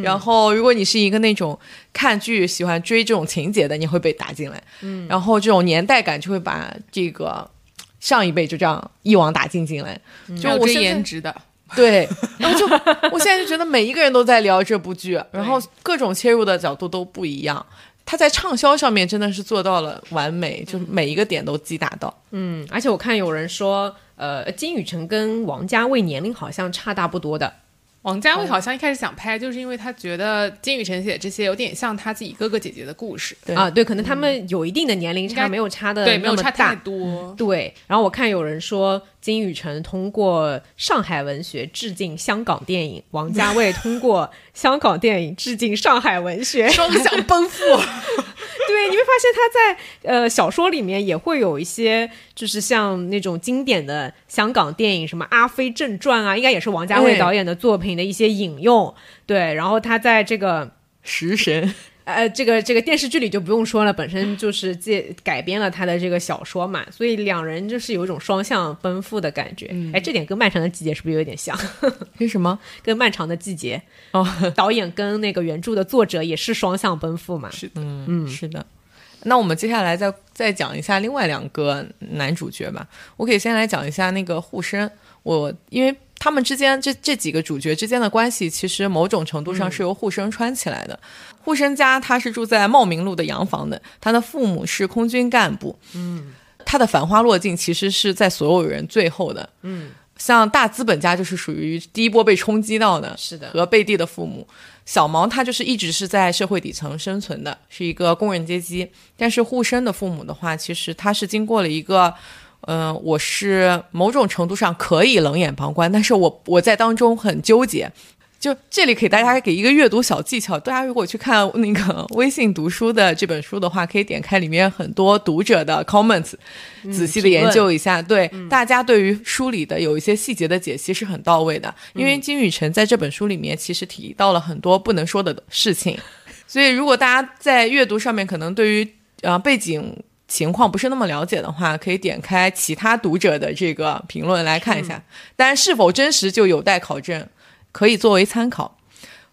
然后如果你是一个那种看剧喜欢追这种情节的，你会被打进来。嗯，然后这种年代感就会把这个上一辈就这样一网打尽进来。就我现在颜值的，对，然后就我现在就觉得每一个人都在聊这部剧，然后各种切入的角度都不一样。他在畅销上面真的是做到了完美，就是每一个点都击打到。嗯，而且我看有人说，呃，金宇澄跟王家卫年龄好像差大不多的。王家卫好像一开始想拍，就是因为他觉得金宇澄写这些有点像他自己哥哥姐姐的故事，对啊，对，可能他们有一定的年龄差，应该没有差的对，没有差太大。多。对，然后我看有人说金宇澄通过上海文学致敬香港电影，王家卫通过香港电影致敬上海文学。双向奔赴，对，你会发现他在呃小说里面也会有一些，就是像那种经典的香港电影，什么《阿飞正传》啊，应该也是王家卫导演的作品的一些引用。对，然后他在这个食神，呃，这个这个电视剧里就不用说了，本身就是借改编了他的这个小说嘛，所以两人就是有一种双向奔赴的感觉。哎、这点跟《漫长的季节》是不是有点像？跟什么？跟《漫长的季节哦，》导演跟那个原著的作者也是双向奔赴嘛？是的，嗯，是的。那我们接下来再再讲一下另外两个男主角吧。我可以先来讲一下那个护身，我因为他们之间这这几个主角之间的关系，其实某种程度上是由护生穿起来的。护生家他是住在茂名路的洋房的，他的父母是空军干部，嗯，他的繁花落尽其实是在所有人最后的，嗯，像大资本家就是属于第一波被冲击到的，是的和贝蒂的父母。小毛他就是一直是在社会底层生存的，是一个工人阶级。但是护生的父母的话，其实他是经过了一个，嗯、我是某种程度上可以冷眼旁观，但是我我在当中很纠结。就这里给大家给一个阅读小技巧，大家如果去看那个微信读书的这本书的话，可以点开里面很多读者的 comments，仔细的研究一下。对、大家对于书里的有一些细节的解析是很到位的，因为金宇澄在这本书里面其实提到了很多不能说的事情，所以如果大家在阅读上面可能对于呃背景情况不是那么了解的话，可以点开其他读者的这个评论来看一下。当然，是否真实就有待考证，可以作为参考。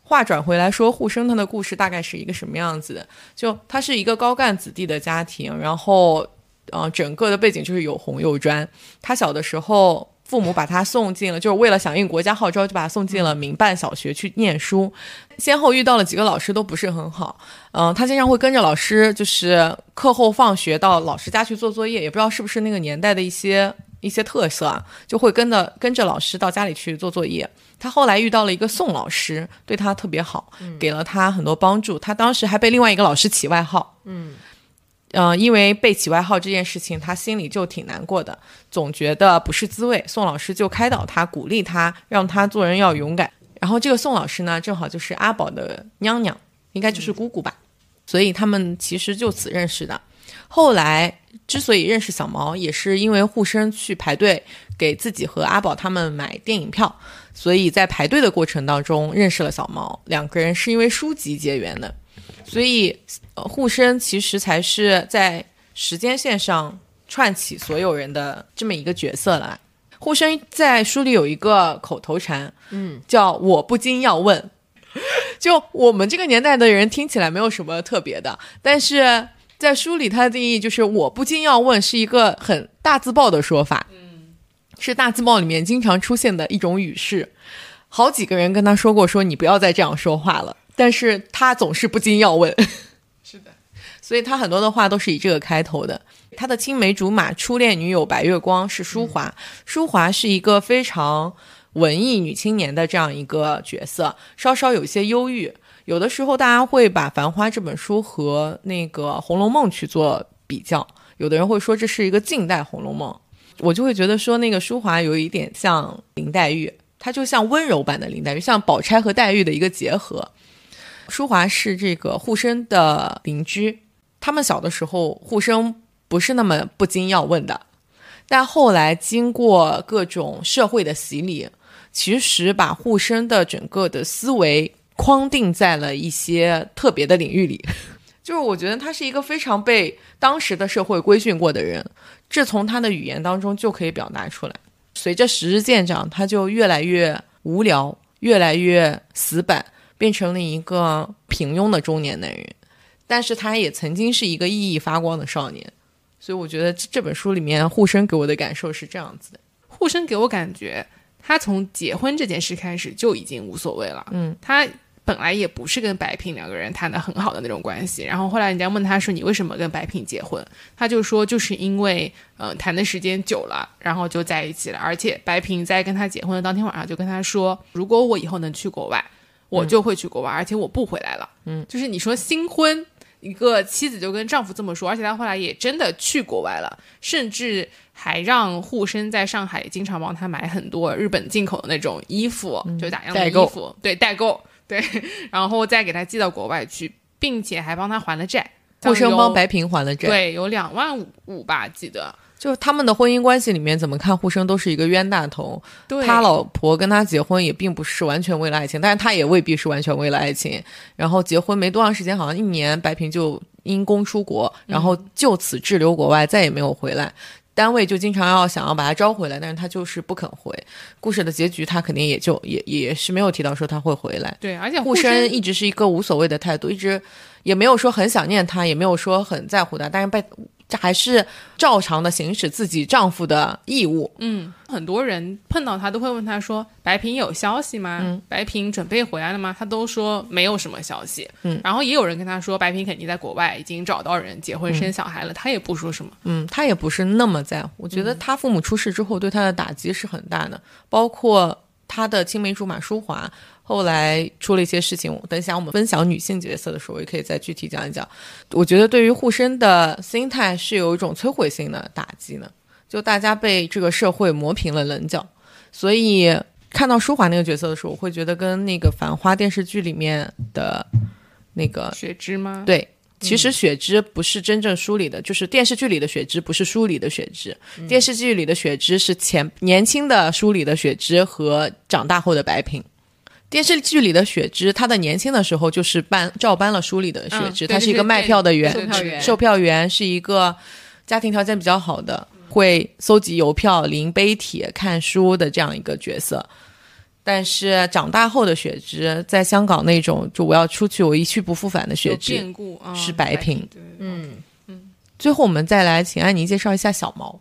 话转回来说，沪生他的故事大概是一个什么样子的？就他是一个高干子弟的家庭，然后，呃，整个的背景就是有红有专。他小的时候，父母把他送进了，就是为了响应国家号召，就把他送进了民办小学去念书。先后遇到了几个老师都不是很好，嗯、他经常会跟着老师，就是课后放学到老师家去做作业，也不知道是不是那个年代的一些一些特色啊，就会跟着跟着老师到家里去做作业。他后来遇到了一个宋老师，对他特别好，给了他很多帮助。他当时还被另外一个老师起外号，嗯，呃，因为被起外号这件事情，他心里就挺难过的，总觉得不是滋味。宋老师就开导他，鼓励他，让他做人要勇敢。然后这个宋老师呢，正好就是阿宝的娘娘，应该就是姑姑吧，所以他们其实就此认识的。后来之所以认识小毛，也是因为护生去排队给自己和阿宝他们买电影票，所以在排队的过程当中认识了小毛。两个人是因为书籍结缘的，所以呃护生其实才是在时间线上串起所有人的这么一个角色了。护生在书里有一个口头禅，嗯，叫“我不禁要问”，就我们这个年代的人听起来没有什么特别的，但是。在书里，它的定义就是“我不禁要问”，是一个很大字报的说法，嗯，是大字报里面经常出现的一种语式。好几个人跟他说过，说你不要再这样说话了，但是他总是不禁要问。是的，所以他很多的话都是以这个开头的。他的青梅竹马、初恋女友白月光是舒华，舒华是一个非常文艺女青年的这样一个角色，稍稍有些忧郁。有的时候，大家会把《繁花》这本书和那个《红楼梦》去做比较。有的人会说这是一个近代《红楼梦》，我就会觉得说那个舒华有一点像林黛玉，她就像温柔版的林黛玉，像宝钗和黛玉的一个结合。淑华是这个护生的邻居，他们小的时候护生不是那么不经要问的，但后来经过各种社会的洗礼，其实把护生的整个的思维。框定在了一些特别的领域里，就是我觉得他是一个非常被当时的社会规训过的人，这从他的语言当中就可以表达出来。随着时日渐长，他就越来越无聊，越来越死板，变成了一个平庸的中年男人。但是他也曾经是一个熠熠发光的少年，所以我觉得这本书里面护生给我的感受是这样子的。护生给我感觉，他从结婚这件事开始就已经无所谓了。嗯，他。本来也不是跟白萍两个人谈的很好的那种关系，然后后来人家问他说：“你为什么跟白萍结婚？”他就说：“就是因为，呃，谈的时间久了，然后就在一起了。而且白萍在跟他结婚的当天晚上就跟他说，如果我以后能去国外，我就会去国外，而且我不回来了。”嗯，就是你说新婚一个妻子就跟丈夫这么说，而且他后来也真的去国外了，甚至还让护生在上海经常帮他买很多日本进口的那种衣服，就打样的衣服，对代购。对，然后再给他寄到国外去，并且还帮他还了债。护生帮白萍还了债，对，有两万五吧，记得。就是他们的婚姻关系里面，怎么看护生都是一个冤大头。对，他老婆跟他结婚也并不是完全为了爱情，但是他也未必是完全为了爱情。然后结婚没多长时间，好像一年，白萍就因公出国，然后就此滞留国外，再也没有回来。单位就经常要想要把他招回来，但是他就是不肯回。故事的结局，他肯定也就也也是没有提到说他会回来。对，而且护生一直是一个无所谓的态度，一直也没有说很想念他，也没有说很在乎他，但是被。这还是照常的行使自己丈夫的义务。嗯，很多人碰到他都会问他说：“白萍有消息吗？白萍准备回来了吗？”他都说没有什么消息。嗯，然后也有人跟他说：“白萍肯定在国外已经找到人结婚生小孩了。”他也不说什么。嗯，他也不是那么在乎。我觉得他父母出事之后对他的打击是很大的，包括他的青梅竹马舒华。后来出了一些事情，等一下我们分享女性角色的时候，也可以再具体讲一讲。我觉得对于护生的心态是有一种摧毁性的打击呢，就大家被这个社会磨平了棱角，所以看到舒华那个角色的时候，我会觉得跟那个《繁花》电视剧里面的那个雪芝吗？对，其实雪芝不是真正书里的，就是电视剧里的雪芝，不是书里的雪芝。电视剧里的雪芝是前年轻的书里的雪芝和长大后的白萍。电视剧里的雪芝，她的年轻的时候就是搬照搬了书里的雪芝，她是一个卖票的员，售票员是一个家庭条件比较好的，会搜集邮票、临碑帖、看书的这样一个角色。但是长大后的雪芝，在香港那种就我要出去，我一去不复返的雪芝，是白萍。嗯嗯。最后我们再来请安妮介绍一下小毛。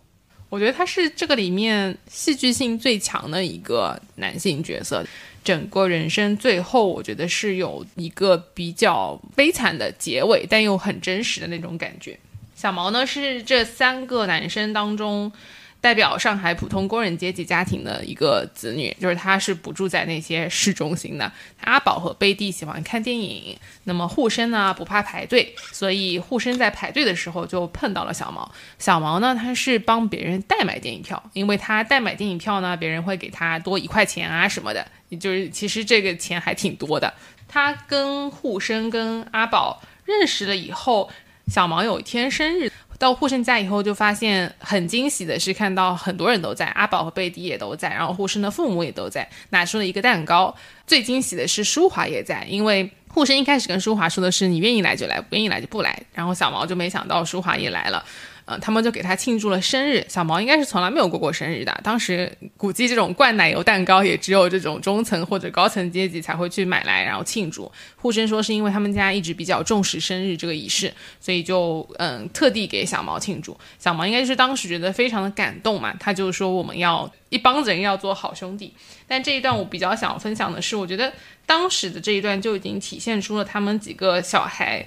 我觉得他是这个里面戏剧性最强的一个男性角色。整个人生最后，我觉得是有一个比较悲惨的结尾，但又很真实的那种感觉。小毛呢，是这三个男生当中代表上海普通工人阶级家庭的一个子女，就是他是不住在那些市中心的。阿宝和贝蒂喜欢看电影，那么沪深呢不怕排队，所以沪深在排队的时候就碰到了小毛。小毛呢，他是帮别人代买电影票，因为他代买电影票呢，别人会给他多一块钱啊什么的，也就是其实这个钱还挺多的。他跟沪深跟阿宝认识了以后，小毛有一天生日。到护生家以后，就发现很惊喜的是，看到很多人都在，阿宝和贝蒂也都在，然后护生的父母也都在，拿出了一个蛋糕。最惊喜的是舒华也在，因为护生一开始跟舒华说的是你愿意来就来，不愿意来就不来。然后小毛就没想到舒华也来了。呃，他们就给他庆祝了生日。小毛应该是从来没有过过生日的，当时估计这种灌奶油蛋糕也只有这种中层或者高层阶级才会去买来，然后庆祝。沪深说是因为他们家一直比较重视生日这个仪式，所以就嗯特地给小毛庆祝。小毛应该就是当时觉得非常的感动嘛，他就说我们要一帮子人要做好兄弟。但这一段我比较想分享的是，我觉得当时的这一段就已经体现出了他们几个小孩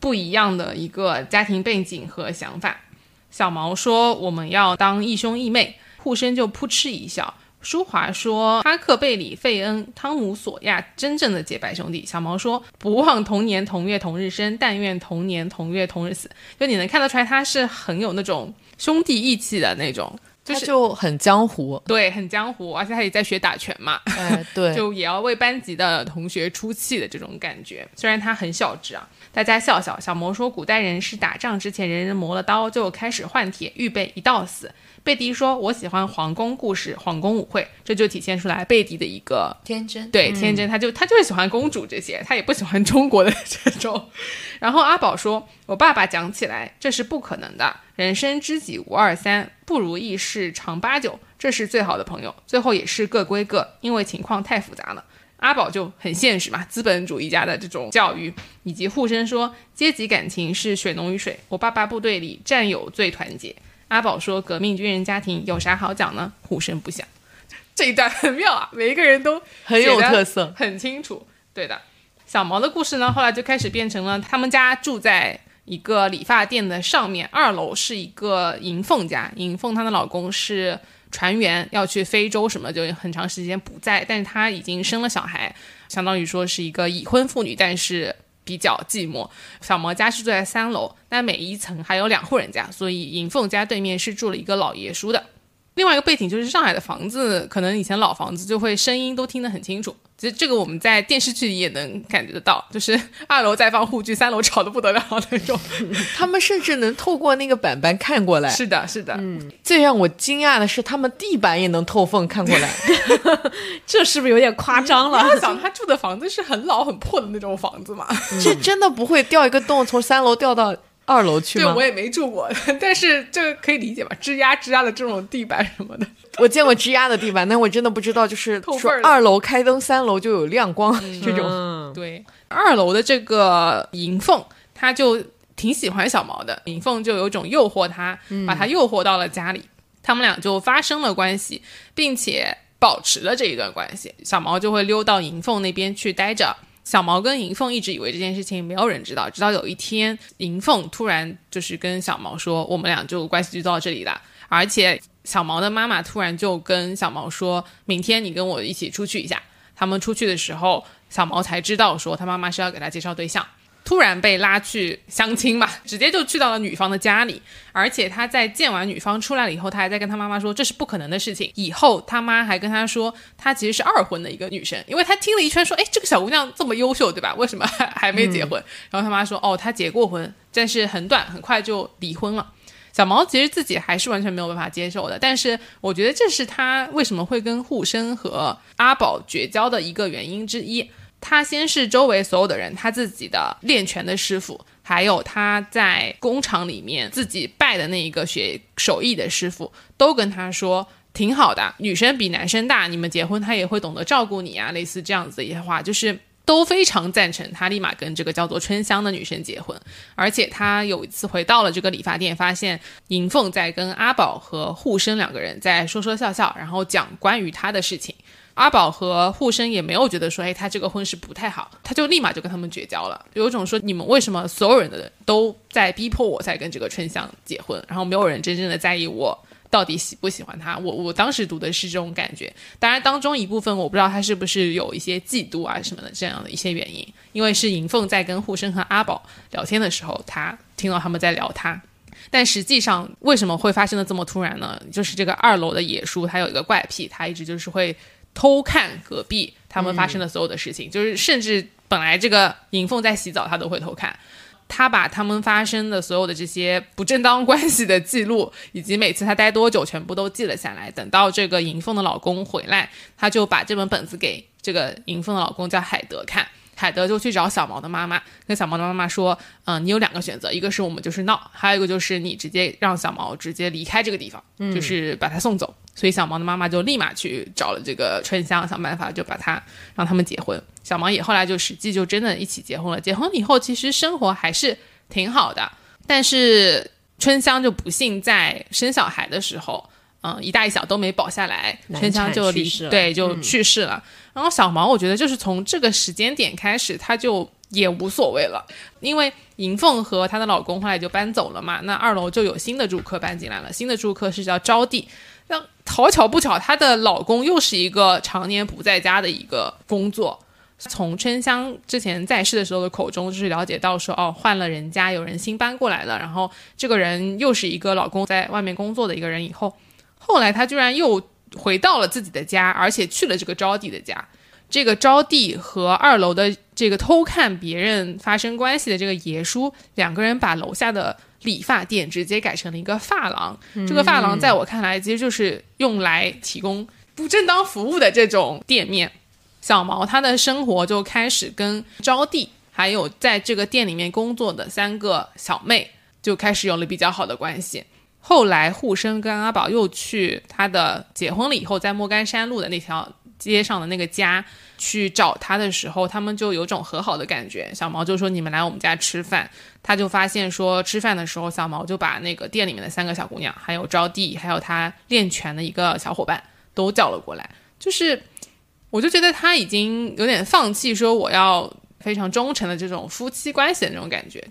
不一样的一个家庭背景和想法。小毛说：“我们要当义兄义妹。”护身就扑哧一笑。舒华说：“哈克贝里、费恩、汤姆索亚，真正的结拜兄弟。”小毛说：“不忘同年同月同日生，但愿同年同月同日死。”就你能看得出来，他是很有那种兄弟义气的那种，就是就很江湖，对，很江湖，而且他也在学打拳嘛，哎，对，就也要为班级的同学出气的这种感觉。虽然他很小只啊。大家笑笑。小魔说，古代人是打仗之前，人人磨了刀就开始换铁，预备一道死。贝迪说：“我喜欢皇宫故事、皇宫舞会，这就体现出来贝迪的一个天真。对，天真，他就他就是喜欢公主这些，他也不喜欢中国的这种。然后阿宝说：“我爸爸讲起来，这是不可能的。人生知己无二三，不如意事常八九，这是最好的朋友。最后也是各归各，因为情况太复杂了。”阿宝就很现实嘛，资本主义家的这种教育，以及沪深说阶级感情是水浓于水。我爸爸部队里战友最团结。阿宝说革命军人家庭有啥好讲呢？沪深不想。这一段很妙啊，每一个人都很有特色，很清楚。对的，小毛的故事呢，后来就开始变成了他们家住在一个理发店的上面，二楼是一个银凤家，银凤她的老公是。船员要去非洲什么，就很长时间不在，但是他已经生了小孩，相当于说是一个已婚妇女，但是比较寂寞。小毛家是住在三楼，但每一层还有两户人家，所以银凤家对面是住了一个老爷叔的。另外一个背景就是上海的房子，可能以前老房子就会声音都听得很清楚。其实这个我们在电视剧里也能感觉得到，就是 二楼在放护具，三楼吵得不得了那种。他们甚至能透过那个板板看过来。是的，是的。嗯，最让我惊讶的是，他们地板也能透缝看过来，这是不是有点夸张了？要想他住的房子是很老很破的那种房子嘛，这真的不会掉一个洞从三楼掉到。二楼去吗？对，我也没住过，但是这个可以理解吧？吱呀吱呀的这种地板什么的，我见过吱呀的地板，但我真的不知道，就是说二楼开灯，三楼就有亮光这种。对，二楼的这个银凤，他就挺喜欢小毛的，银凤就有种诱惑他，把他诱惑到了家里，他们俩就发生了关系，并且保持了这一段关系。小毛就会溜到银凤那边去待着。小毛跟银凤一直以为这件事情没有人知道，直到有一天，银凤突然就是跟小毛说：“我们俩就关系就到这里了。”而且小毛的妈妈突然就跟小毛说：“明天你跟我一起出去一下。”他们出去的时候，小毛才知道说他妈妈是要给他介绍对象。突然被拉去相亲嘛，直接就去到了女方的家里，而且他在见完女方出来了以后，他还在跟他妈妈说这是不可能的事情。以后他妈还跟他说，他其实是二婚的一个女生，因为他听了一圈说，哎，这个小姑娘这么优秀，对吧？为什么还还没结婚？然后他妈说，哦，她结过婚，但是很短，很快就离婚了。小毛其实自己还是完全没有办法接受的，但是我觉得这是他为什么会跟沪深和阿宝绝交的一个原因之一。他先是周围所有的人，他自己的练拳的师傅，还有他在工厂里面自己拜的那一个学手艺的师傅，都跟他说挺好的，女生比男生大，你们结婚他也会懂得照顾你啊，类似这样子的一些话，就是都非常赞成他立马跟这个叫做春香的女生结婚。而且他有一次回到了这个理发店，发现银凤在跟阿宝和护生两个人在说说笑笑，然后讲关于他的事情。阿宝和护生也没有觉得说，哎，他这个婚事不太好，他就立马就跟他们绝交了。有一种说，你们为什么所有人的都在逼迫我在跟这个春香结婚，然后没有人真正的在意我到底喜不喜欢他。我我当时读的是这种感觉，当然当中一部分我不知道他是不是有一些嫉妒啊什么的这样的一些原因，因为是银凤在跟护生和阿宝聊天的时候，他听到他们在聊他。但实际上，为什么会发生的这么突然呢？就是这个二楼的野叔，他有一个怪癖，他一直就是会偷看隔壁他们发生的所有的事情，就是甚至本来这个银凤在洗澡，他都会偷看。他把他们发生的所有的这些不正当关系的记录，以及每次他待多久，全部都记了下来。等到这个银凤的老公回来，他就把这本本子给这个银凤的老公叫海德看。海德就去找小毛的妈妈，跟小毛的妈妈说：“嗯，你有两个选择，一个是我们就是闹，还有一个就是你直接让小毛直接离开这个地方，就是把他送走。”所以小毛的妈妈就立马去找了这个春香，想办法就把他让他们结婚。小毛也后来就实际就真的一起结婚了。结婚以后，其实生活还是挺好的，但是春香就不幸在生小孩的时候，嗯，一大一小都没保下来，春香就离世对就去世了。然后小毛，我觉得就是从这个时间点开始，他就也无所谓了，因为银凤和她的老公后来就搬走了嘛，那二楼就有新的住客搬进来了，新的住客是叫招娣。那好巧不巧，她的老公又是一个常年不在家的一个工作。从春香之前在世的时候的口中，就是了解到说，哦，换了人家，有人新搬过来了，然后这个人又是一个老公在外面工作的一个人，以后后来她居然又。回到了自己的家，而且去了这个招娣的家。这个招娣和二楼的这个偷看别人发生关系的这个爷叔，两个人把楼下的理发店直接改成了一个发廊。这个发廊在我看来，其实就是用来提供不正当服务的这种店面。小毛他的生活就开始跟招娣，还有在这个店里面工作的三个小妹，就开始有了比较好的关系。后来，护生跟阿宝又去他的结婚了以后，在莫干山路的那条街上的那个家去找他的时候，他们就有种和好的感觉。小毛就说：“你们来我们家吃饭。”他就发现说，吃饭的时候，小毛就把那个店里面的三个小姑娘，还有招娣，还有他练拳的一个小伙伴都叫了过来。就是，我就觉得他已经有点放弃说我要非常忠诚的这种夫妻关系的那种感觉。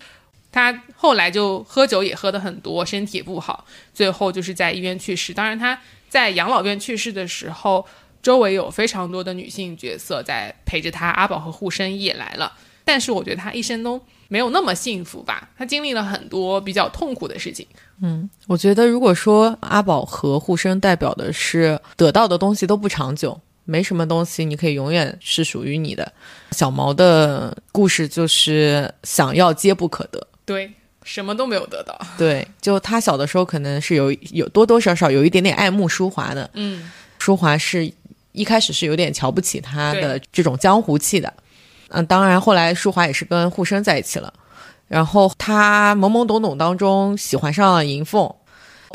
他后来就喝酒也喝的很多，身体也不好，最后就是在医院去世。当然他在养老院去世的时候，周围有非常多的女性角色在陪着他，阿宝和护生也来了。但是我觉得他一生都没有那么幸福吧，他经历了很多比较痛苦的事情。嗯，我觉得如果说阿宝和护生代表的是得到的东西都不长久，没什么东西你可以永远是属于你的。小毛的故事就是想要皆不可得。对，什么都没有得到。对，就他小的时候可能是有有多多少少有一点点爱慕淑华的。嗯，淑华是一开始是有点瞧不起他的这种江湖气的。嗯，当然后来淑华也是跟护生在一起了，然后他懵懵懂懂当中喜欢上了银凤，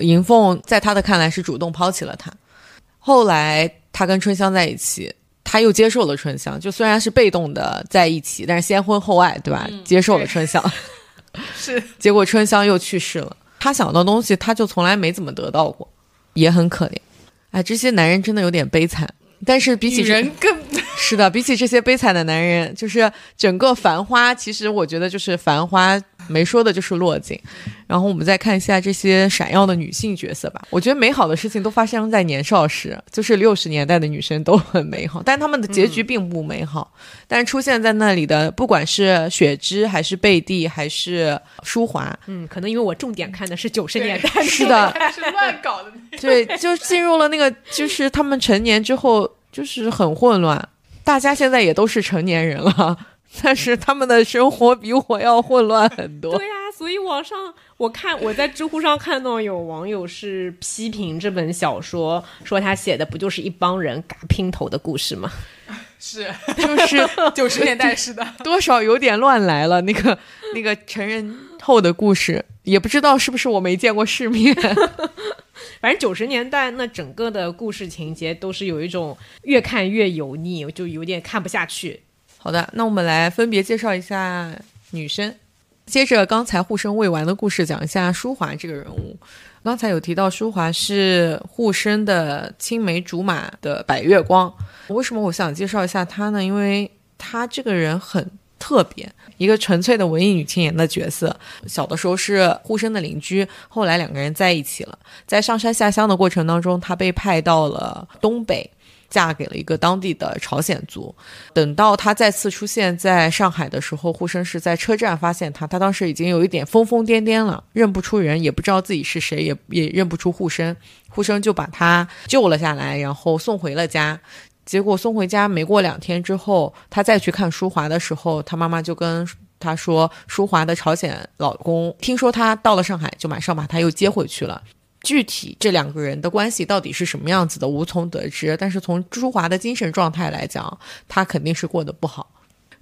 银凤在他的看来是主动抛弃了他。后来他跟春香在一起，他又接受了春香，就虽然是被动的在一起，但是先婚后爱，对吧？接受了春香。是，结果春香又去世了。他想的东西，他就从来没怎么得到过，也很可怜。哎，这些男人真的有点悲惨。但是比起人更 是的，比起这些悲惨的男人，就是整个繁花，其实我觉得就是繁花没说的就是落井。然后我们再看一下这些闪耀的女性角色吧。我觉得美好的事情都发生在年少时，就是六十年代的女生都很美好，但她们的结局并不美好。但是出现在那里的，不管是雪芝还是贝蒂还是舒华，嗯，可能因为我重点看的是九十年代，是的，是乱搞的。对，就进入了那个，就是他们成年之后，就是很混乱。大家现在也都是成年人了，但是他们的生活比我要混乱很多。对呀，所以网上我看我在知乎上看到有网友是批评这本小说，说他写的不就是一帮人嘎姘头的故事吗？是，就是 九十年代是的，多少有点乱来了。那个那个成人后的故事，也不知道是不是我没见过世面。反正九十年代那整个的故事情节都是有一种越看越油腻，就有点看不下去。好的，那我们来分别介绍一下女生。接着刚才护生未完的故事，讲一下淑华这个人物。刚才有提到淑华是护生的青梅竹马的白月光。为什么我想介绍一下她呢？因为她这个人很特别，一个纯粹的文艺女青年的角色。小的时候是沪生的邻居，后来两个人在一起了。在上山下乡的过程当中，她被派到了东北，嫁给了一个当地的朝鲜族。等到她再次出现在上海的时候，沪生是在车站发现她，她当时已经有一点疯疯癫癫了，认不出人，也不知道自己是谁，也也认不出沪生。沪生就把她救了下来，然后送回了家。结果送回家没过两天之后，他再去看舒华的时候，他妈妈就跟他说，舒华的朝鲜老公听说他到了上海，就马上把他又接回去了。具体这两个人的关系到底是什么样子的，无从得知。但是从舒华的精神状态来讲，他肯定是过得不好。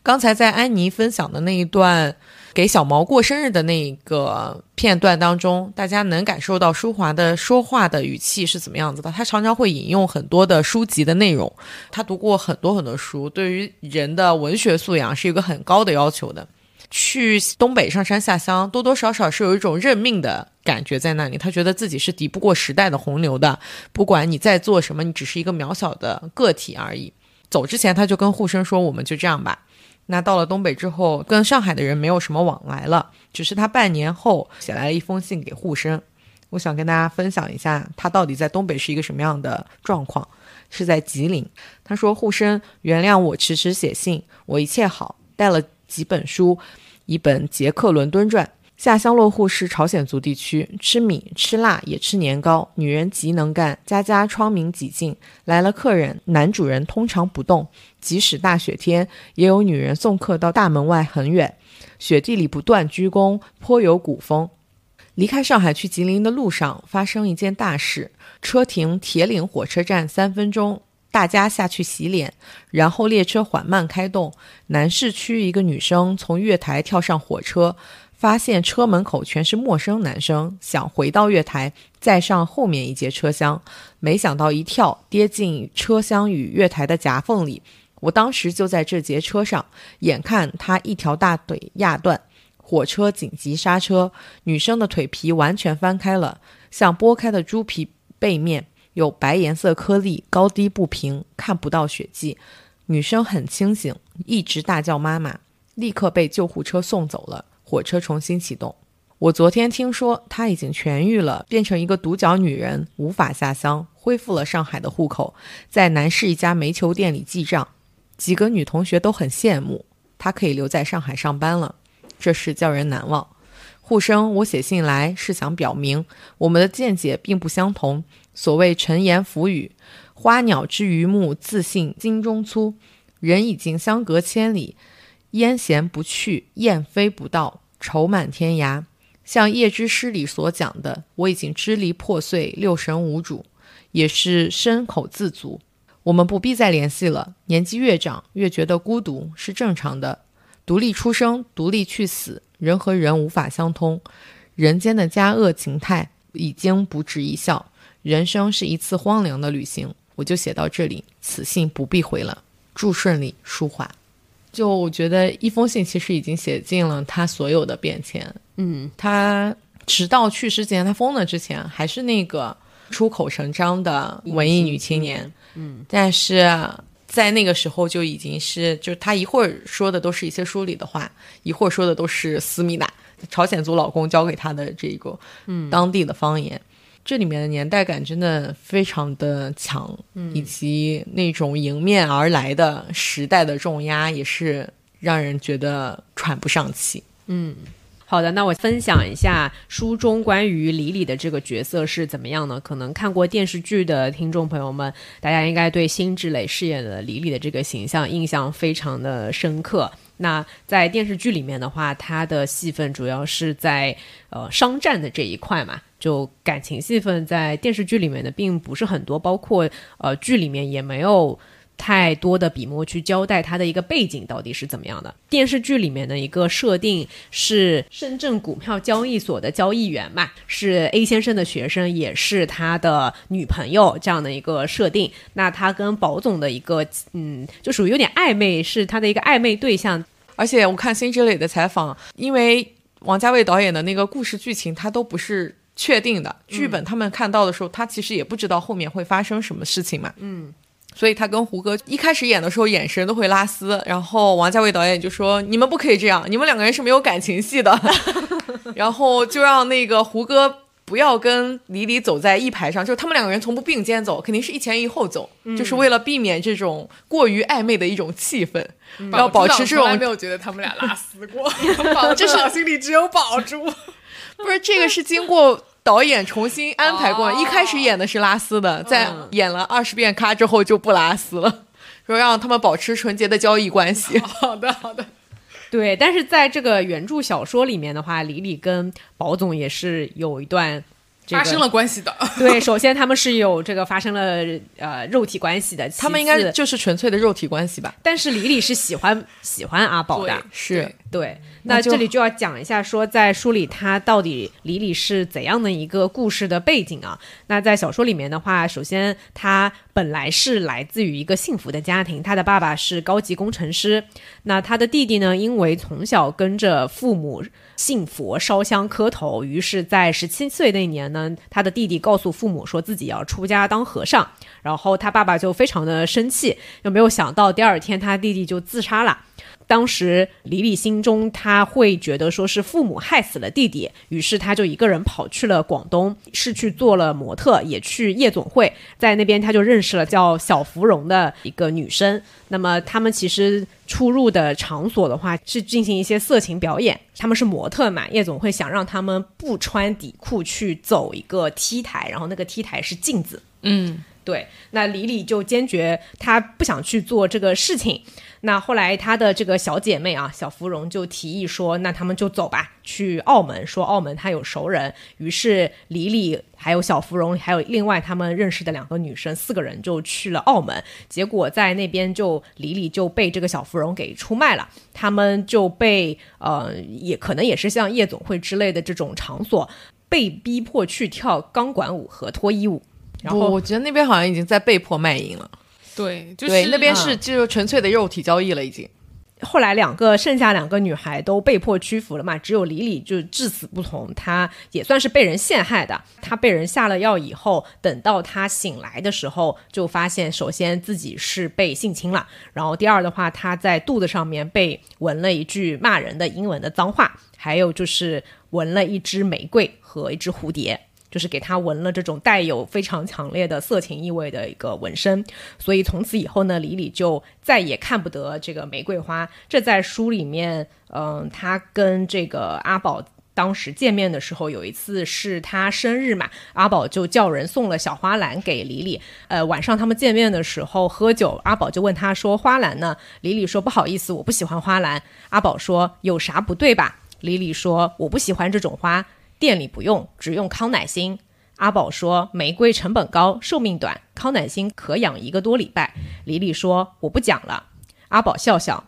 刚才在安妮分享的那一段。给小毛过生日的那一个片段当中，大家能感受到舒华的说话的语气是怎么样子的。他常常会引用很多的书籍的内容，他读过很多很多书，对于人的文学素养是一个很高的要求的。去东北上山下乡，多多少少是有一种认命的感觉在那里。他觉得自己是敌不过时代的洪流的，不管你在做什么，你只是一个渺小的个体而已。走之前，他就跟护生说：“我们就这样吧。”那到了东北之后，跟上海的人没有什么往来了。只是他半年后写来了一封信给沪生，我想跟大家分享一下他到底在东北是一个什么样的状况。是在吉林，他说：“沪生，原谅我迟迟写信，我一切好，带了几本书，一本《捷克伦敦传》。下乡落户是朝鲜族地区，吃米吃辣也吃年糕，女人极能干，家家窗明几净。来了客人，男主人通常不动。”即使大雪天，也有女人送客到大门外很远，雪地里不断鞠躬，颇有古风。离开上海去吉林的路上，发生一件大事：车停铁岭火车站三分钟，大家下去洗脸，然后列车缓慢开动。南市区一个女生从月台跳上火车，发现车门口全是陌生男生，想回到月台再上后面一节车厢，没想到一跳跌进车厢与月台的夹缝里。我当时就在这节车上，眼看他一条大腿压断，火车紧急刹车，女生的腿皮完全翻开了，像剥开的猪皮，背面有白颜色颗粒，高低不平，看不到血迹。女生很清醒，一直大叫妈妈，立刻被救护车送走了。火车重新启动。我昨天听说她已经痊愈了，变成一个独角女人，无法下乡，恢复了上海的户口，在南市一家煤球店里记账。几个女同学都很羡慕她可以留在上海上班了，这事叫人难忘。沪生，我写信来是想表明我们的见解并不相同。所谓沉言浮语，花鸟之于目，自信金中粗。人已经相隔千里，烟闲不去，雁飞不到，愁满天涯。像叶之诗里所讲的，我已经支离破碎，六神无主，也是身口自足。我们不必再联系了。年纪越长，越觉得孤独是正常的。独立出生，独立去死，人和人无法相通。人间的佳恶情态已经不值一笑。人生是一次荒凉的旅行。我就写到这里，此信不必回了。祝顺利，舒华。就我觉得一封信其实已经写尽了他所有的变迁。嗯，他直到去世前，他疯了之前，还是那个出口成章的文艺女青年。嗯，但是在那个时候就已经是，就是他一会儿说的都是一些书里的话，一会儿说的都是思密达，朝鲜族老公教给他的这个，嗯，当地的方言。这里面的年代感真的非常的强，以及那种迎面而来的时代的重压，也是让人觉得喘不上气。嗯。好的，那我分享一下书中关于李李的这个角色是怎么样呢？可能看过电视剧的听众朋友们，大家应该对辛芷蕾饰演的李李的这个形象印象非常的深刻。那在电视剧里面的话，他的戏份主要是在呃商战的这一块嘛，就感情戏份在电视剧里面的并不是很多，包括呃剧里面也没有。太多的笔墨去交代他的一个背景到底是怎么样的。电视剧里面的一个设定是深圳股票交易所的交易员嘛，是 A 先生的学生，也是他的女朋友这样的一个设定。那他跟宝总的一个嗯，就属于有点暧昧，是他的一个暧昧对象。而且我看辛芷蕾的采访，因为王家卫导演的那个故事剧情他都不是确定的，剧本他们看到的时候，他其实也不知道后面会发生什么事情嘛。嗯。所以他跟胡歌一开始演的时候眼神都会拉丝，然后王家卫导演就说：“你们不可以这样，你们两个人是没有感情戏的。”然后就让那个胡歌不要跟李李走在一排上，就是他们两个人从不并肩走，肯定是一前一后走，就是为了避免这种过于暧昧的一种气氛，要保持这种从来没有觉得他们俩拉丝过，宝这是心里只有宝珠。不是这个是经过导演重新安排过，哦一开始演的是拉丝的，在演了二十遍咖之后就不拉丝了，说让他们保持纯洁的交易关系。好的，好的。对，但是在这个原著小说里面的话，李李跟宝总也是有一段、这个、发生了关系的，对，首先他们是有这个发生了呃肉体关系的，他们应该就是纯粹的肉体关系吧？但是李李是喜欢喜欢阿宝的，是对，那这里就要讲一下，说在书里他到底李李是怎样的一个故事的背景啊？那在小说里面的话，首先他本来是来自于一个幸福的家庭，他的爸爸是高级工程师，那他的弟弟呢，因为从小跟着父母信佛烧香磕头，于是，在十七岁那年呢，他的弟弟告诉父母说自己要出家当和尚，然后他爸爸就非常的生气，又没有想到第二天他弟弟就自杀了。当时李李心中他会觉得说是父母害死了弟弟，于是他就一个人跑去了广东，是去做了模特，也去夜总会，在那边他就认识了叫小芙蓉的一个女生。那么他们其实出入的场所的话是进行一些色情表演，他们是模特嘛，夜总会想让他们不穿底裤去走一个 T 台，然后那个 T 台是镜子。嗯，对，那李李就坚决他不想去做这个事情。那后来他的这个小姐妹啊，小芙蓉就提议说，那他们就走吧，去澳门，说澳门他有熟人。于是李李还有小芙蓉，还有另外他们认识的两个女生，四个人就去了澳门。结果在那边就李李就被这个小芙蓉给出卖了，他们就被呃，也可能也是像夜总会之类的这种场所，被逼迫去跳钢管舞和脱衣舞。然不，后我觉得那边好像已经在被迫卖淫了。对，就是对，那边嗯是就是纯粹的肉体交易了，已经。后来两个剩下两个女孩都被迫屈服了嘛，只有李李就至死不从，她也算是被人陷害的。她被人下了药以后，等到她醒来的时候，就发现首先自己是被性侵了，然后第二的话，她在肚子上面被纹了一句骂人的英文的脏话，还有就是纹了一只玫瑰和一只蝴蝶。就是给她纹了这种带有非常强烈的色情意味的一个纹身，所以从此以后呢，李李就再也看不得这个玫瑰花。这在书里面，嗯、他跟这个阿宝。当时见面的时候，有一次是他生日嘛，阿宝就叫人送了小花篮给李李。呃，晚上他们见面的时候喝酒，阿宝就问他说：“花篮呢？”李李说：“不好意思，我不喜欢花篮。”阿宝说：“有啥不对吧？”李李说：“我不喜欢这种花，店里不用，只用康乃馨。”阿宝说：“玫瑰成本高，寿命短，康乃馨可养一个多礼拜。”李李说：“我不讲了。”阿宝笑笑。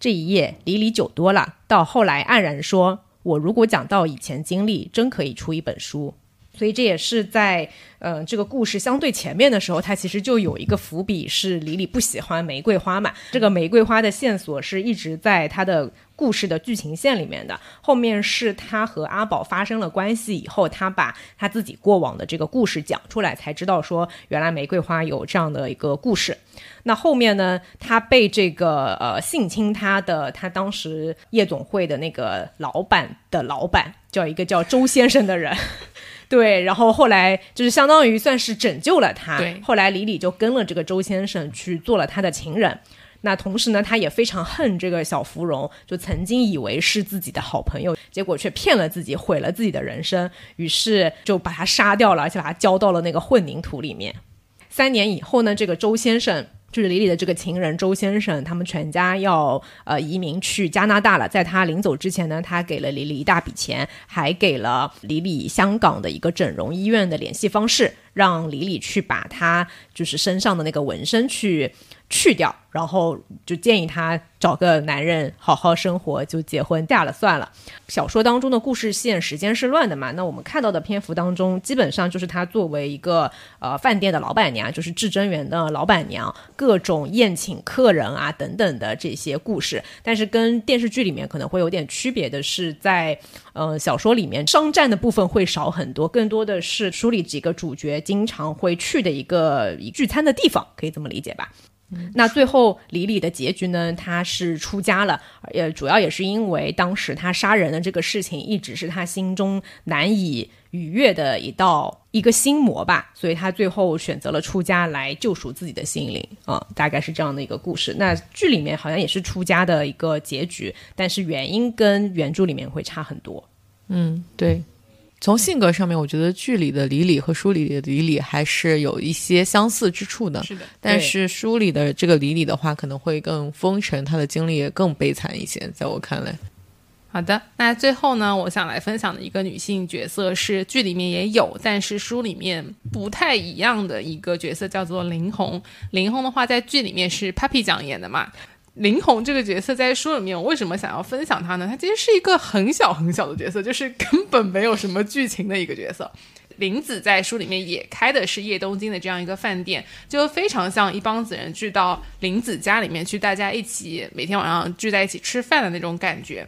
这一夜，李李酒多了，到后来黯然说：“我如果讲到以前经历，真可以出一本书。”所以这也是在呃这个故事相对前面的时候，他其实就有一个伏笔，是李李不喜欢玫瑰花嘛。这个玫瑰花的线索是一直在他的故事的剧情线里面的。后面是他和阿宝发生了关系以后，他把他自己过往的这个故事讲出来，才知道说原来玫瑰花有这样的一个故事。那后面呢，他被这个呃性侵他的，他当时夜总会的那个老板的老板，叫一个叫周先生的人。对，然后后来就是相当于算是拯救了他。对后来李李就跟了这个周先生去做了他的情人。那同时呢，他也非常恨这个小芙蓉，就曾经以为是自己的好朋友，结果却骗了自己，毁了自己的人生，于是就把他杀掉了，而且把他浇到了那个混凝土里面。三年以后呢，这个周先生就是李李的这个情人周先生，他们全家要呃移民去加拿大了。在他临走之前呢，他给了李李一大笔钱，还给了李李香港的一个整容医院的联系方式，让李李去把他就是身上的那个纹身去去掉，然后就建议他找个男人好好生活，就结婚嫁了算了。小说当中的故事线时间是乱的嘛？那我们看到的篇幅当中，基本上就是她作为一个呃饭店的老板娘，就是至真园的老板娘，各种宴请客人啊等等的这些故事。但是跟电视剧里面可能会有点区别的是在，呃小说里面商战的部分会少很多，更多的是梳理几个主角经常会去的一个聚餐的地方，可以这么理解吧？那最后李李的结局呢？他是出家了，呃，主要也是因为当时他杀人的这个事情一直是他心中难以逾越的一道一个心魔吧，所以他最后选择了出家来救赎自己的心灵啊，大概是这样的一个故事。那剧里面好像也是出家的一个结局，但是原因跟原著里面会差很多。嗯，对。从性格上面，我觉得剧里的李李和书里的李李还是有一些相似之处的。是的，但是书里的这个李李的话，可能会更风尘，他的经历也更悲惨一些，在我看来。好的，那最后呢，我想来分享的一个女性角色是剧里面也有，但是书里面不太一样的一个角色，叫做林红。林红的话，在剧里面是 Papi 讲演的嘛。林红这个角色在书里面，我为什么想要分享她呢？她其实是一个很小很小的角色，就是根本没有什么剧情的一个角色。林子在书里面也开的是叶东京的这样一个饭店，就非常像一帮子人聚到林子家里面去，大家一起每天晚上聚在一起吃饭的那种感觉。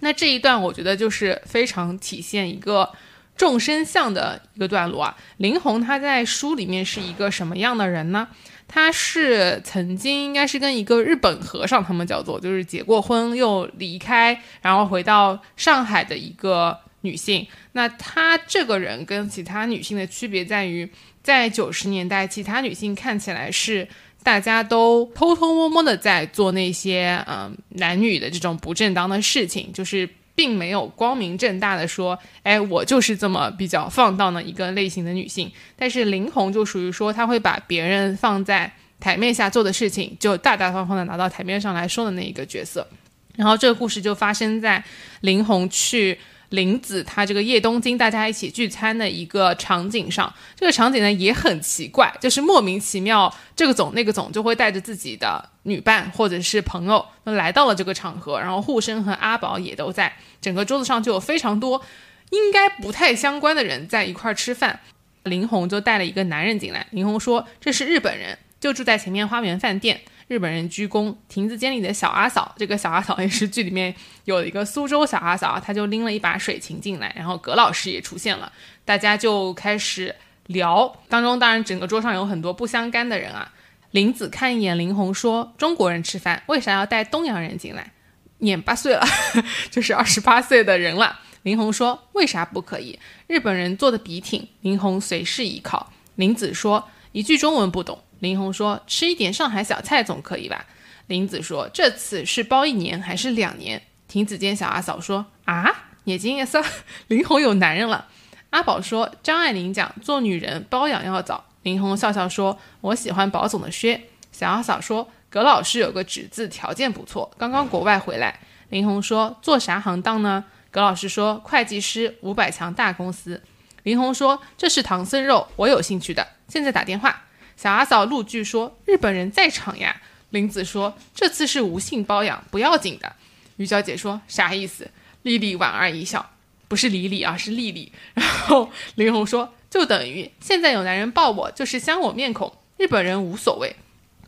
那这一段我觉得就是非常体现一个众生相的一个段落啊。林红她在书里面是一个什么样的人呢？她是曾经应该是跟一个日本和尚，他们叫做就是结过婚又离开，然后回到上海的一个女性。那她这个人跟其他女性的区别在于，在九十年代，其他女性看起来是大家都偷偷摸摸的在做那些嗯男女的这种不正当的事情，就是并没有光明正大的说，哎，我就是这么比较放荡的一个类型的女性。但是林红就属于说，她会把别人放在台面下做的事情，就大大方方的拿到台面上来说的那一个角色。然后这个故事就发生在林红去林子他这个叶东京大家一起聚餐的一个场景上。这个场景呢也很奇怪，就是莫名其妙，这个总那个总就会带着自己的女伴或者是朋友来到了这个场合，然后护生和阿宝也都在，整个桌子上就有非常多应该不太相关的人在一块儿吃饭。林红就带了一个男人进来，林红说这是日本人。就住在前面花园饭店，日本人鞠躬。亭子间里的小阿嫂，这个小阿嫂也是剧里面有一个苏州小阿嫂，她就拎了一把水琴进来，然后葛老师也出现了，大家就开始聊。当中当然整个桌上有很多不相干的人啊。林子看一眼林红说：“中国人吃饭为啥要带东洋人进来？年八岁了，就是二十八岁的人了。”林红说：“为啥不可以？日本人坐的笔挺。”林红随势一靠。林子说：“一句中文不懂。”林红说：“吃一点上海小菜总可以吧？”林子说：“这次是包一年还是两年？”亭子间小阿嫂说：“啊，眼睛也色。”林红有男人了。阿宝说：“张爱玲讲做女人包养要早。”林红笑笑说：“我喜欢宝总的靴。”小阿嫂说：“葛老师有个侄子，条件不错，刚刚国外回来。”林红说：“做啥行当呢？”葛老师说：“会计师，五百强大公司。”林红说：“这是唐僧肉，我有兴趣的，现在打电话。”小阿嫂陆剧说：“日本人在场呀。”林子说：“这次是无性包养，不要紧的。”于小姐说：“啥意思？”丽丽莞尔一笑：“不是李李啊，是丽丽。”然后林红说：“就等于现在有男人抱我，就是镶我面孔，日本人无所谓。”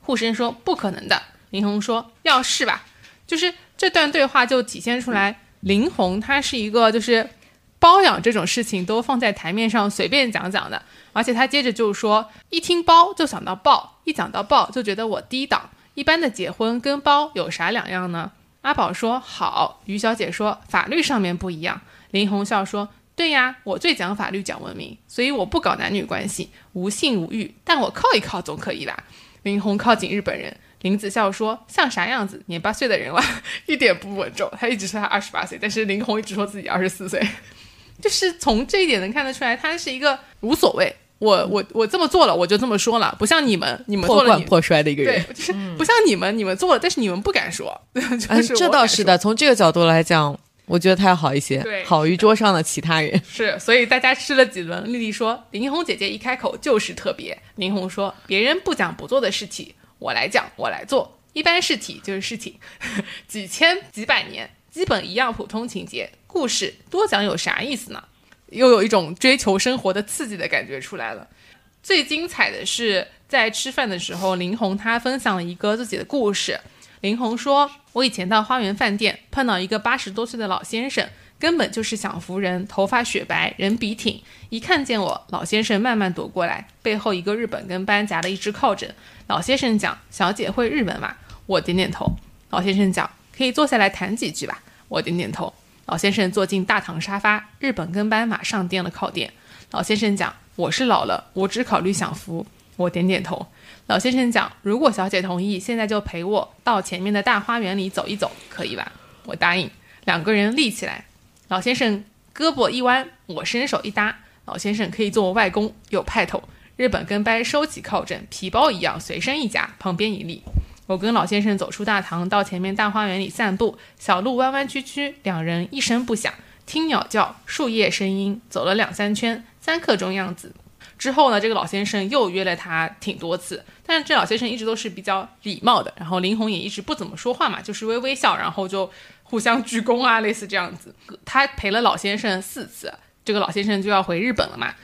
护生说：“不可能的。”林红说：“要是吧。”就是这段对话就体现出来，林红她是一个就是包养这种事情都放在台面上随便讲讲的。而且他接着就说，一听包就想到抱，一讲到抱就觉得我低档。一般的结婚跟包有啥两样呢？阿宝说好，于小姐说法律上面不一样。林红笑说，对呀，我最讲法律讲文明，所以我不搞男女关系，无性无欲，但我靠一靠总可以吧？林红靠近日本人，林子笑说像啥样子？年八岁的人了，一点不稳重。他一直说他二十八岁，但是林红一直说自己二十四岁。就是从这一点能看得出来，他是一个无所谓，我我我这么做了，我就这么说了，不像你们，你们做了破罐破摔的一个人，对，就是不像你们，你们做了，但是你们不敢说，就是这倒是的。从这个角度来讲，我觉得他要好一些，对好于桌上的其他人。是，所以大家吃了几轮，丽丽说林红姐姐一开口就是特别，林红说别人不讲不做的事情，我来讲我来做，一般事体就是事情，几千几百年，基本一样，普通情节。故事多讲有啥意思呢？又有一种追求生活的刺激的感觉出来了。最精彩的是在吃饭的时候，林红她分享了一个自己的故事。林红说：“我以前到花园饭店碰到一个八十多岁的老先生，根本就是享福人，头发雪白，人笔挺。一看见我，老先生慢慢躲过来，背后一个日本跟班夹了一只靠枕。老先生讲：‘小姐会日文吗？’我点点头。老先生讲：‘可以坐下来谈几句吧。’我点点头。老先生坐进大堂沙发，日本跟班马上垫了靠垫。老先生讲：‘我是老了，我只考虑享福。’我点点头。老先生讲：“如果小姐同意，现在就陪我到前面的大花园里走一走，可以吧？”我答应。两个人立起来，老先生胳膊一弯，我伸手一搭，老先生可以做我外公，有派头。日本跟班收起靠枕，皮包一样随身一夹，旁边一立。我跟老先生走出大堂，到前面大花园里散步。小路弯弯曲曲，两人一声不响，听鸟叫，树叶声音，走了两三圈，三刻钟样子。之后呢，这个老先生又约了他挺多次，但是这老先生一直都是比较礼貌的，然后林红也一直不怎么说话嘛，就是微微笑，然后就互相鞠躬啊，类似这样子。他陪了老先生四次，这个老先生就要回日本了嘛，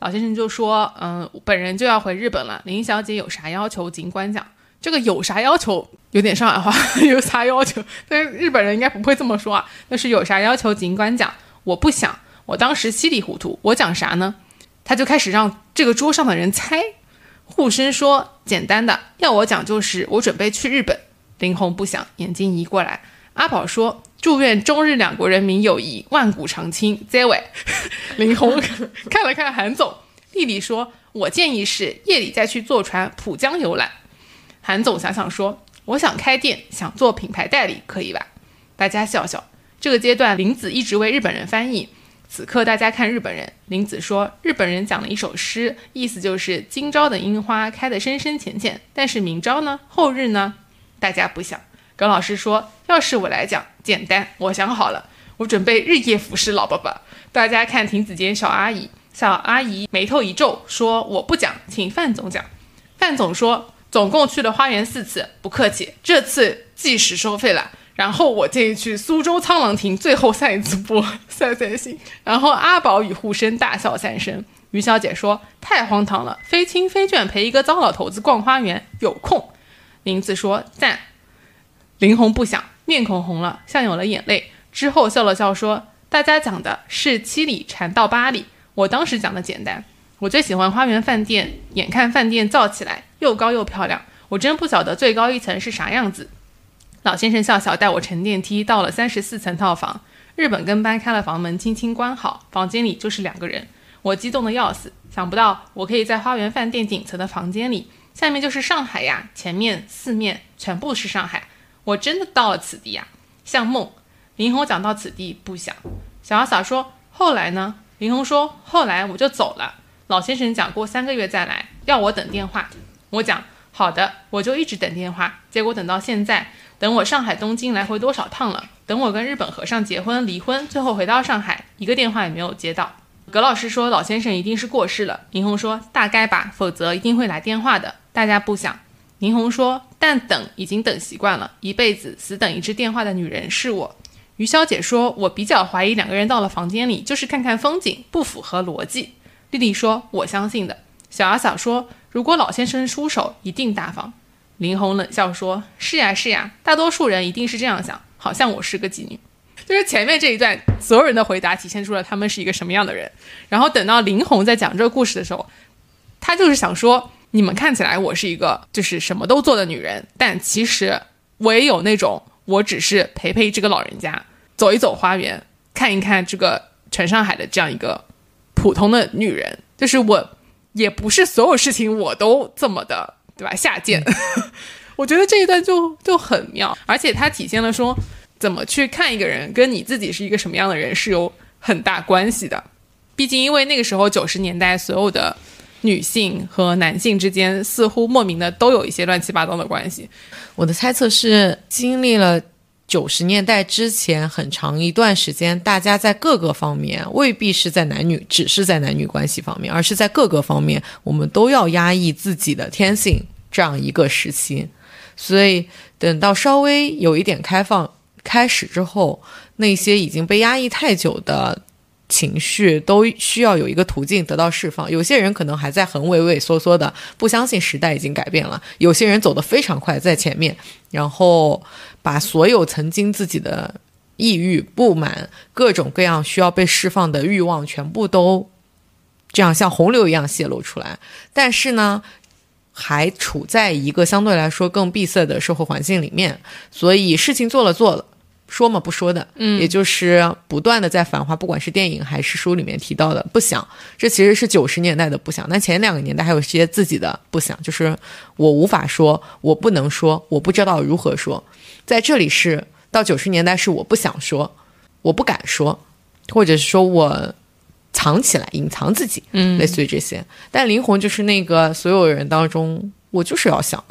老先生就说，嗯，本人就要回日本了，林小姐有啥要求尽管讲。这个有啥要求有点上海话，有啥要求，但是日本人应该不会这么说啊，就是有啥要求尽管讲。我不想，我当时稀里糊涂，我讲啥呢？他就开始让这个桌上的人猜，护生说简单的，要我讲就是我准备去日本。林红不想，眼睛移过来。阿宝说祝愿中日两国人民友谊万古长青。这位，林红看了看韩总，丽丽说，我建议是夜里再去坐船浦江游览。韩总想想说，我想开店，想做品牌代理，可以吧？大家笑笑。这个阶段，林子一直为日本人翻译。此刻大家看日本人，林子说日本人讲了一首诗，意思就是今朝的樱花开得深深浅浅，但是明朝呢，后日呢，大家不想。耿老师说，要是我来讲，简单，我想好了，我准备日夜服侍老爸爸。大家看亭子间小阿姨，小阿姨眉头一皱，说我不讲，请范总讲。范总说，总共去了花园四次，不客气，这次计时收费了。然后我建议去苏州沧浪亭最后散一次步，散散心。然后阿宝与护生大笑三声。于小姐说：“太荒唐了，非亲非眷陪一个糟老头子逛花园，有空。”林子说：“赞。”林红不想，面孔红了，像有了眼泪。之后笑了笑说：“大家讲的是七里禅到八里，我当时讲的简单。我最喜欢花园饭店，眼看饭店造起来又高又漂亮，我真不晓得最高一层是啥样子。”老先生笑笑，带我乘电梯到了三十四层套房。日本跟班开了房门，轻轻关好，房间里就是两个人。我激动的要死，想不到我可以在花园饭店顶层的房间里，下面就是上海呀，前面四面全部是上海。我真的到了此地呀，像梦。林红讲到此地不想。小阿嫂说后来呢？林红说后来我就走了。老先生讲过三个月再来，要我等电话。我讲好的，我就一直等电话。结果等到现在。等我上海、东京来回多少趟了？等我跟日本和尚结婚、离婚，最后回到上海，一个电话也没有接到。葛老师说老先生一定是过世了。林红说大概吧，否则一定会来电话的。大家不想。林红说但等已经等习惯了，一辈子死等一只电话的女人是我。于小姐说我比较怀疑两个人到了房间里就是看看风景，不符合逻辑。丽丽说我相信的。小阿嫂说如果老先生出手，一定大方。林红冷笑说：“是呀，是呀，大多数人一定是这样想，好像我是个妓女。”就是前面这一段，所有人的回答体现出了他们是一个什么样的人。然后等到林红在讲这个故事的时候，他就是想说：“你们看起来我是一个就是什么都做的女人，但其实我也有那种，我只是陪陪这个老人家走一走花园，看一看这个全上海的这样一个普通的女人。就是我也不是所有事情我都这么的。”对吧？下贱，我觉得这一段就就很妙，而且它体现了说怎么去看一个人，跟你自己是一个什么样的人是有很大关系的。毕竟，因为那个时候九十年代，所有的女性和男性之间似乎莫名的都有一些乱七八糟的关系。我的猜测是，经历了九十年代之前很长一段时间，大家在各个方面未必是在男女，只是在男女关系方面，而是在各个方面，我们都要压抑自己的天性。这样一个时期，所以等到稍微有一点开放开始之后，那些已经被压抑太久的情绪都需要有一个途径得到释放。有些人可能还在很畏畏缩缩的，不相信时代已经改变了；有些人走得非常快，在前面，然后把所有曾经自己的抑郁、不满、各种各样需要被释放的欲望，全部都这样像洪流一样泄露出来。但是呢，还处在一个相对来说更闭塞的社会环境里面，所以事情做了做了。说嘛不说的，嗯，也就是不断的在《繁花》，不管是电影还是书里面提到的不想，这其实是九十年代的不想。那前两个年代还有一些自己的不想，就是我无法说，我不能说，我不知道如何说。在这里是到九十年代是我不想说，我不敢说，或者是说我藏起来，隐藏自己，嗯类似于这些。但灵魂就是那个所有人当中，我就是要想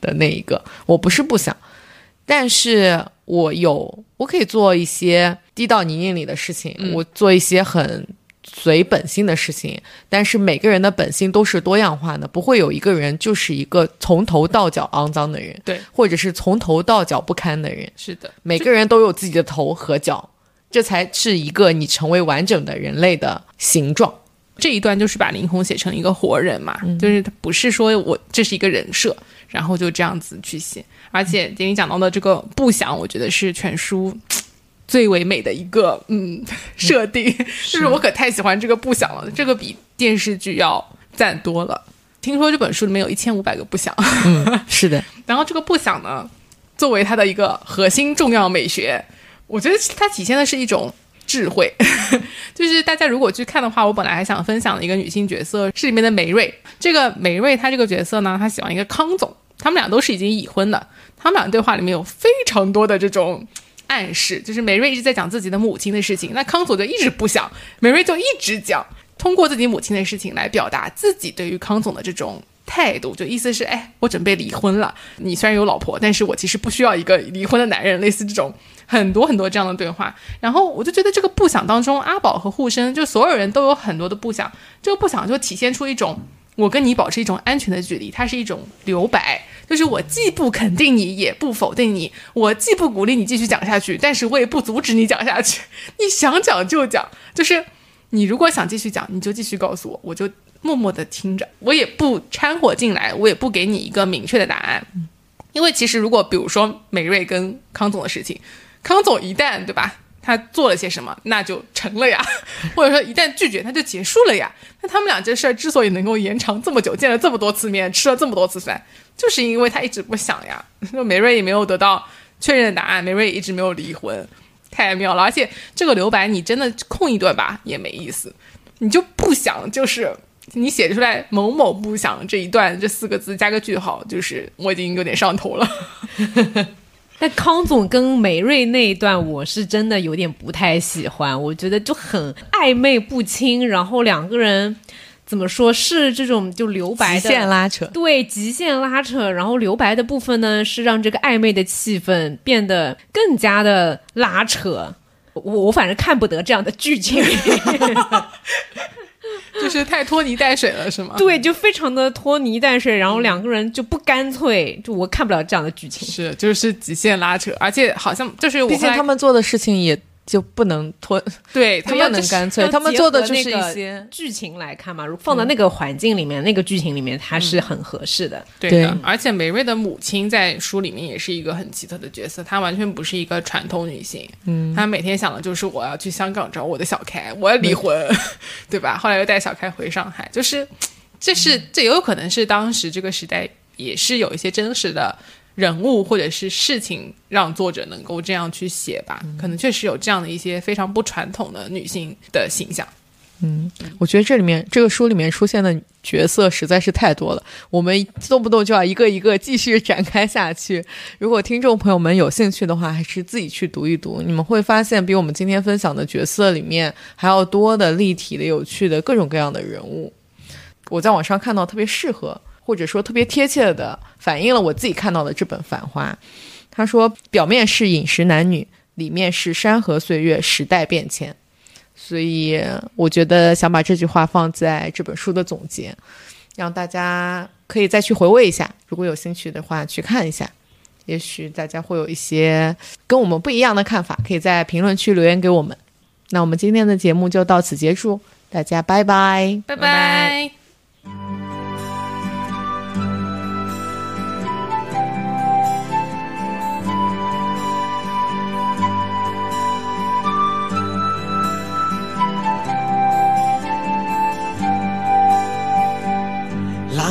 的那一个，我不是不想，但是我有，我可以做一些低到泥泞里的事情，我做一些很随本性的事情。但是每个人的本性都是多样化的，不会有一个人就是一个从头到脚肮脏的人，对，或者是从头到脚不堪的人。是的，每个人都有自己的头和脚，这才是一个你成为完整的人类的形状。这一段就是把林红写成一个活人嘛，就是他不是说我这是一个人设，然后就这样子去写。而且点你讲到的这个不想，我觉得是全书最唯美的一个嗯设定，就是我可太喜欢这个不想了，这个比电视剧要赞多了。听说这本书里面有一千五百个不想，嗯，是的，然后这个不想呢，作为它的一个核心重要美学，我觉得它体现的是一种智慧。就是大家如果去看的话，我本来还想分享的一个女性角色是里面的梅瑞。这个梅瑞她这个角色呢，她喜欢一个康总，他们俩都是已经已婚的。他们俩对话里面有非常多的这种暗示，就是美瑞一直在讲自己的母亲的事情，那康总就一直不想，美瑞就一直讲，通过自己母亲的事情来表达自己对于康总的这种。态度就意思是，哎，我准备离婚了。你虽然有老婆，但是我其实不需要一个离婚的男人。类似这种很多很多这样的对话，然后我就觉得这个不想当中，阿宝和护生就所有人都有很多的不想，这个不想就体现出一种我跟你保持一种安全的距离，它是一种留白，就是我既不肯定你，也不否定你，我既不鼓励你继续讲下去，但是我也不阻止你讲下去，你想讲就讲，就是你如果想继续讲，你就继续告诉我，我就。默默的听着，我也不掺和进来，我也不给你一个明确的答案，因为其实如果比如说美瑞跟康总的事情，康总一旦对吧，他做了些什么，那就成了呀，或者说一旦拒绝，他就结束了呀。那他们俩这事儿之所以能够延长这么久，见了这么多次面，吃了这么多次饭，就是因为他一直不想呀。那梅瑞也没有得到确认的答案，梅瑞也一直没有离婚，太妙了。而且这个留白你真的空一段吧也没意思，你就不想就是。你写出来“某某不想”这一段这四个字加个句号，就是我已经有点上头了。那康总跟梅瑞那一段，我是真的有点不太喜欢，我觉得就很暧昧不清，然后两个人怎么说是这种就留白的极限拉扯，对极限拉扯，然后留白的部分呢，是让这个暧昧的气氛变得更加的拉扯。我我反正看不得这样的剧情。就是太拖泥带水了，是吗？对，就非常的拖泥带水，然后两个人就不干脆，就我看不了这样的剧情。是，就是极限拉扯，而且好像就是毕竟他们做的事情也。就不能拖，对 他们能干脆，他们做的就是一些剧情来看嘛。如放在那个环境里面，那个剧情里面，它是很合适的。对的，而且梅瑞的母亲在书里面也是一个很奇特的角色，她完全不是一个传统女性。嗯，她每天想的就是我要去香港找我的小开，我要离婚，对吧？后来又带小开回上海，就是这是这也有可能是当时这个时代也是有一些真实的。人物或者是事情让作者能够这样去写吧，可能确实有这样的一些非常不传统的女性的形象。嗯，我觉得这里面这个书里面出现的角色实在是太多了，我们动不动就要一个一个继续展开下去。如果听众朋友们有兴趣的话，还是自己去读一读，你们会发现比我们今天分享的角色里面还要多的立体的、有趣的各种各样的人物。我在网上看到特别适合。或者说特别贴切的反映了我自己看到的这本《繁花》。他说，表面是饮食男女，里面是山河岁月、时代变迁。所以，我觉得想把这句话放在这本书的总结，让大家可以再去回味一下。如果有兴趣的话，去看一下。也许大家会有一些跟我们不一样的看法，可以在评论区留言给我们。那我们今天的节目就到此结束，大家拜拜。拜拜拜拜。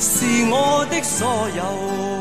是我的所有。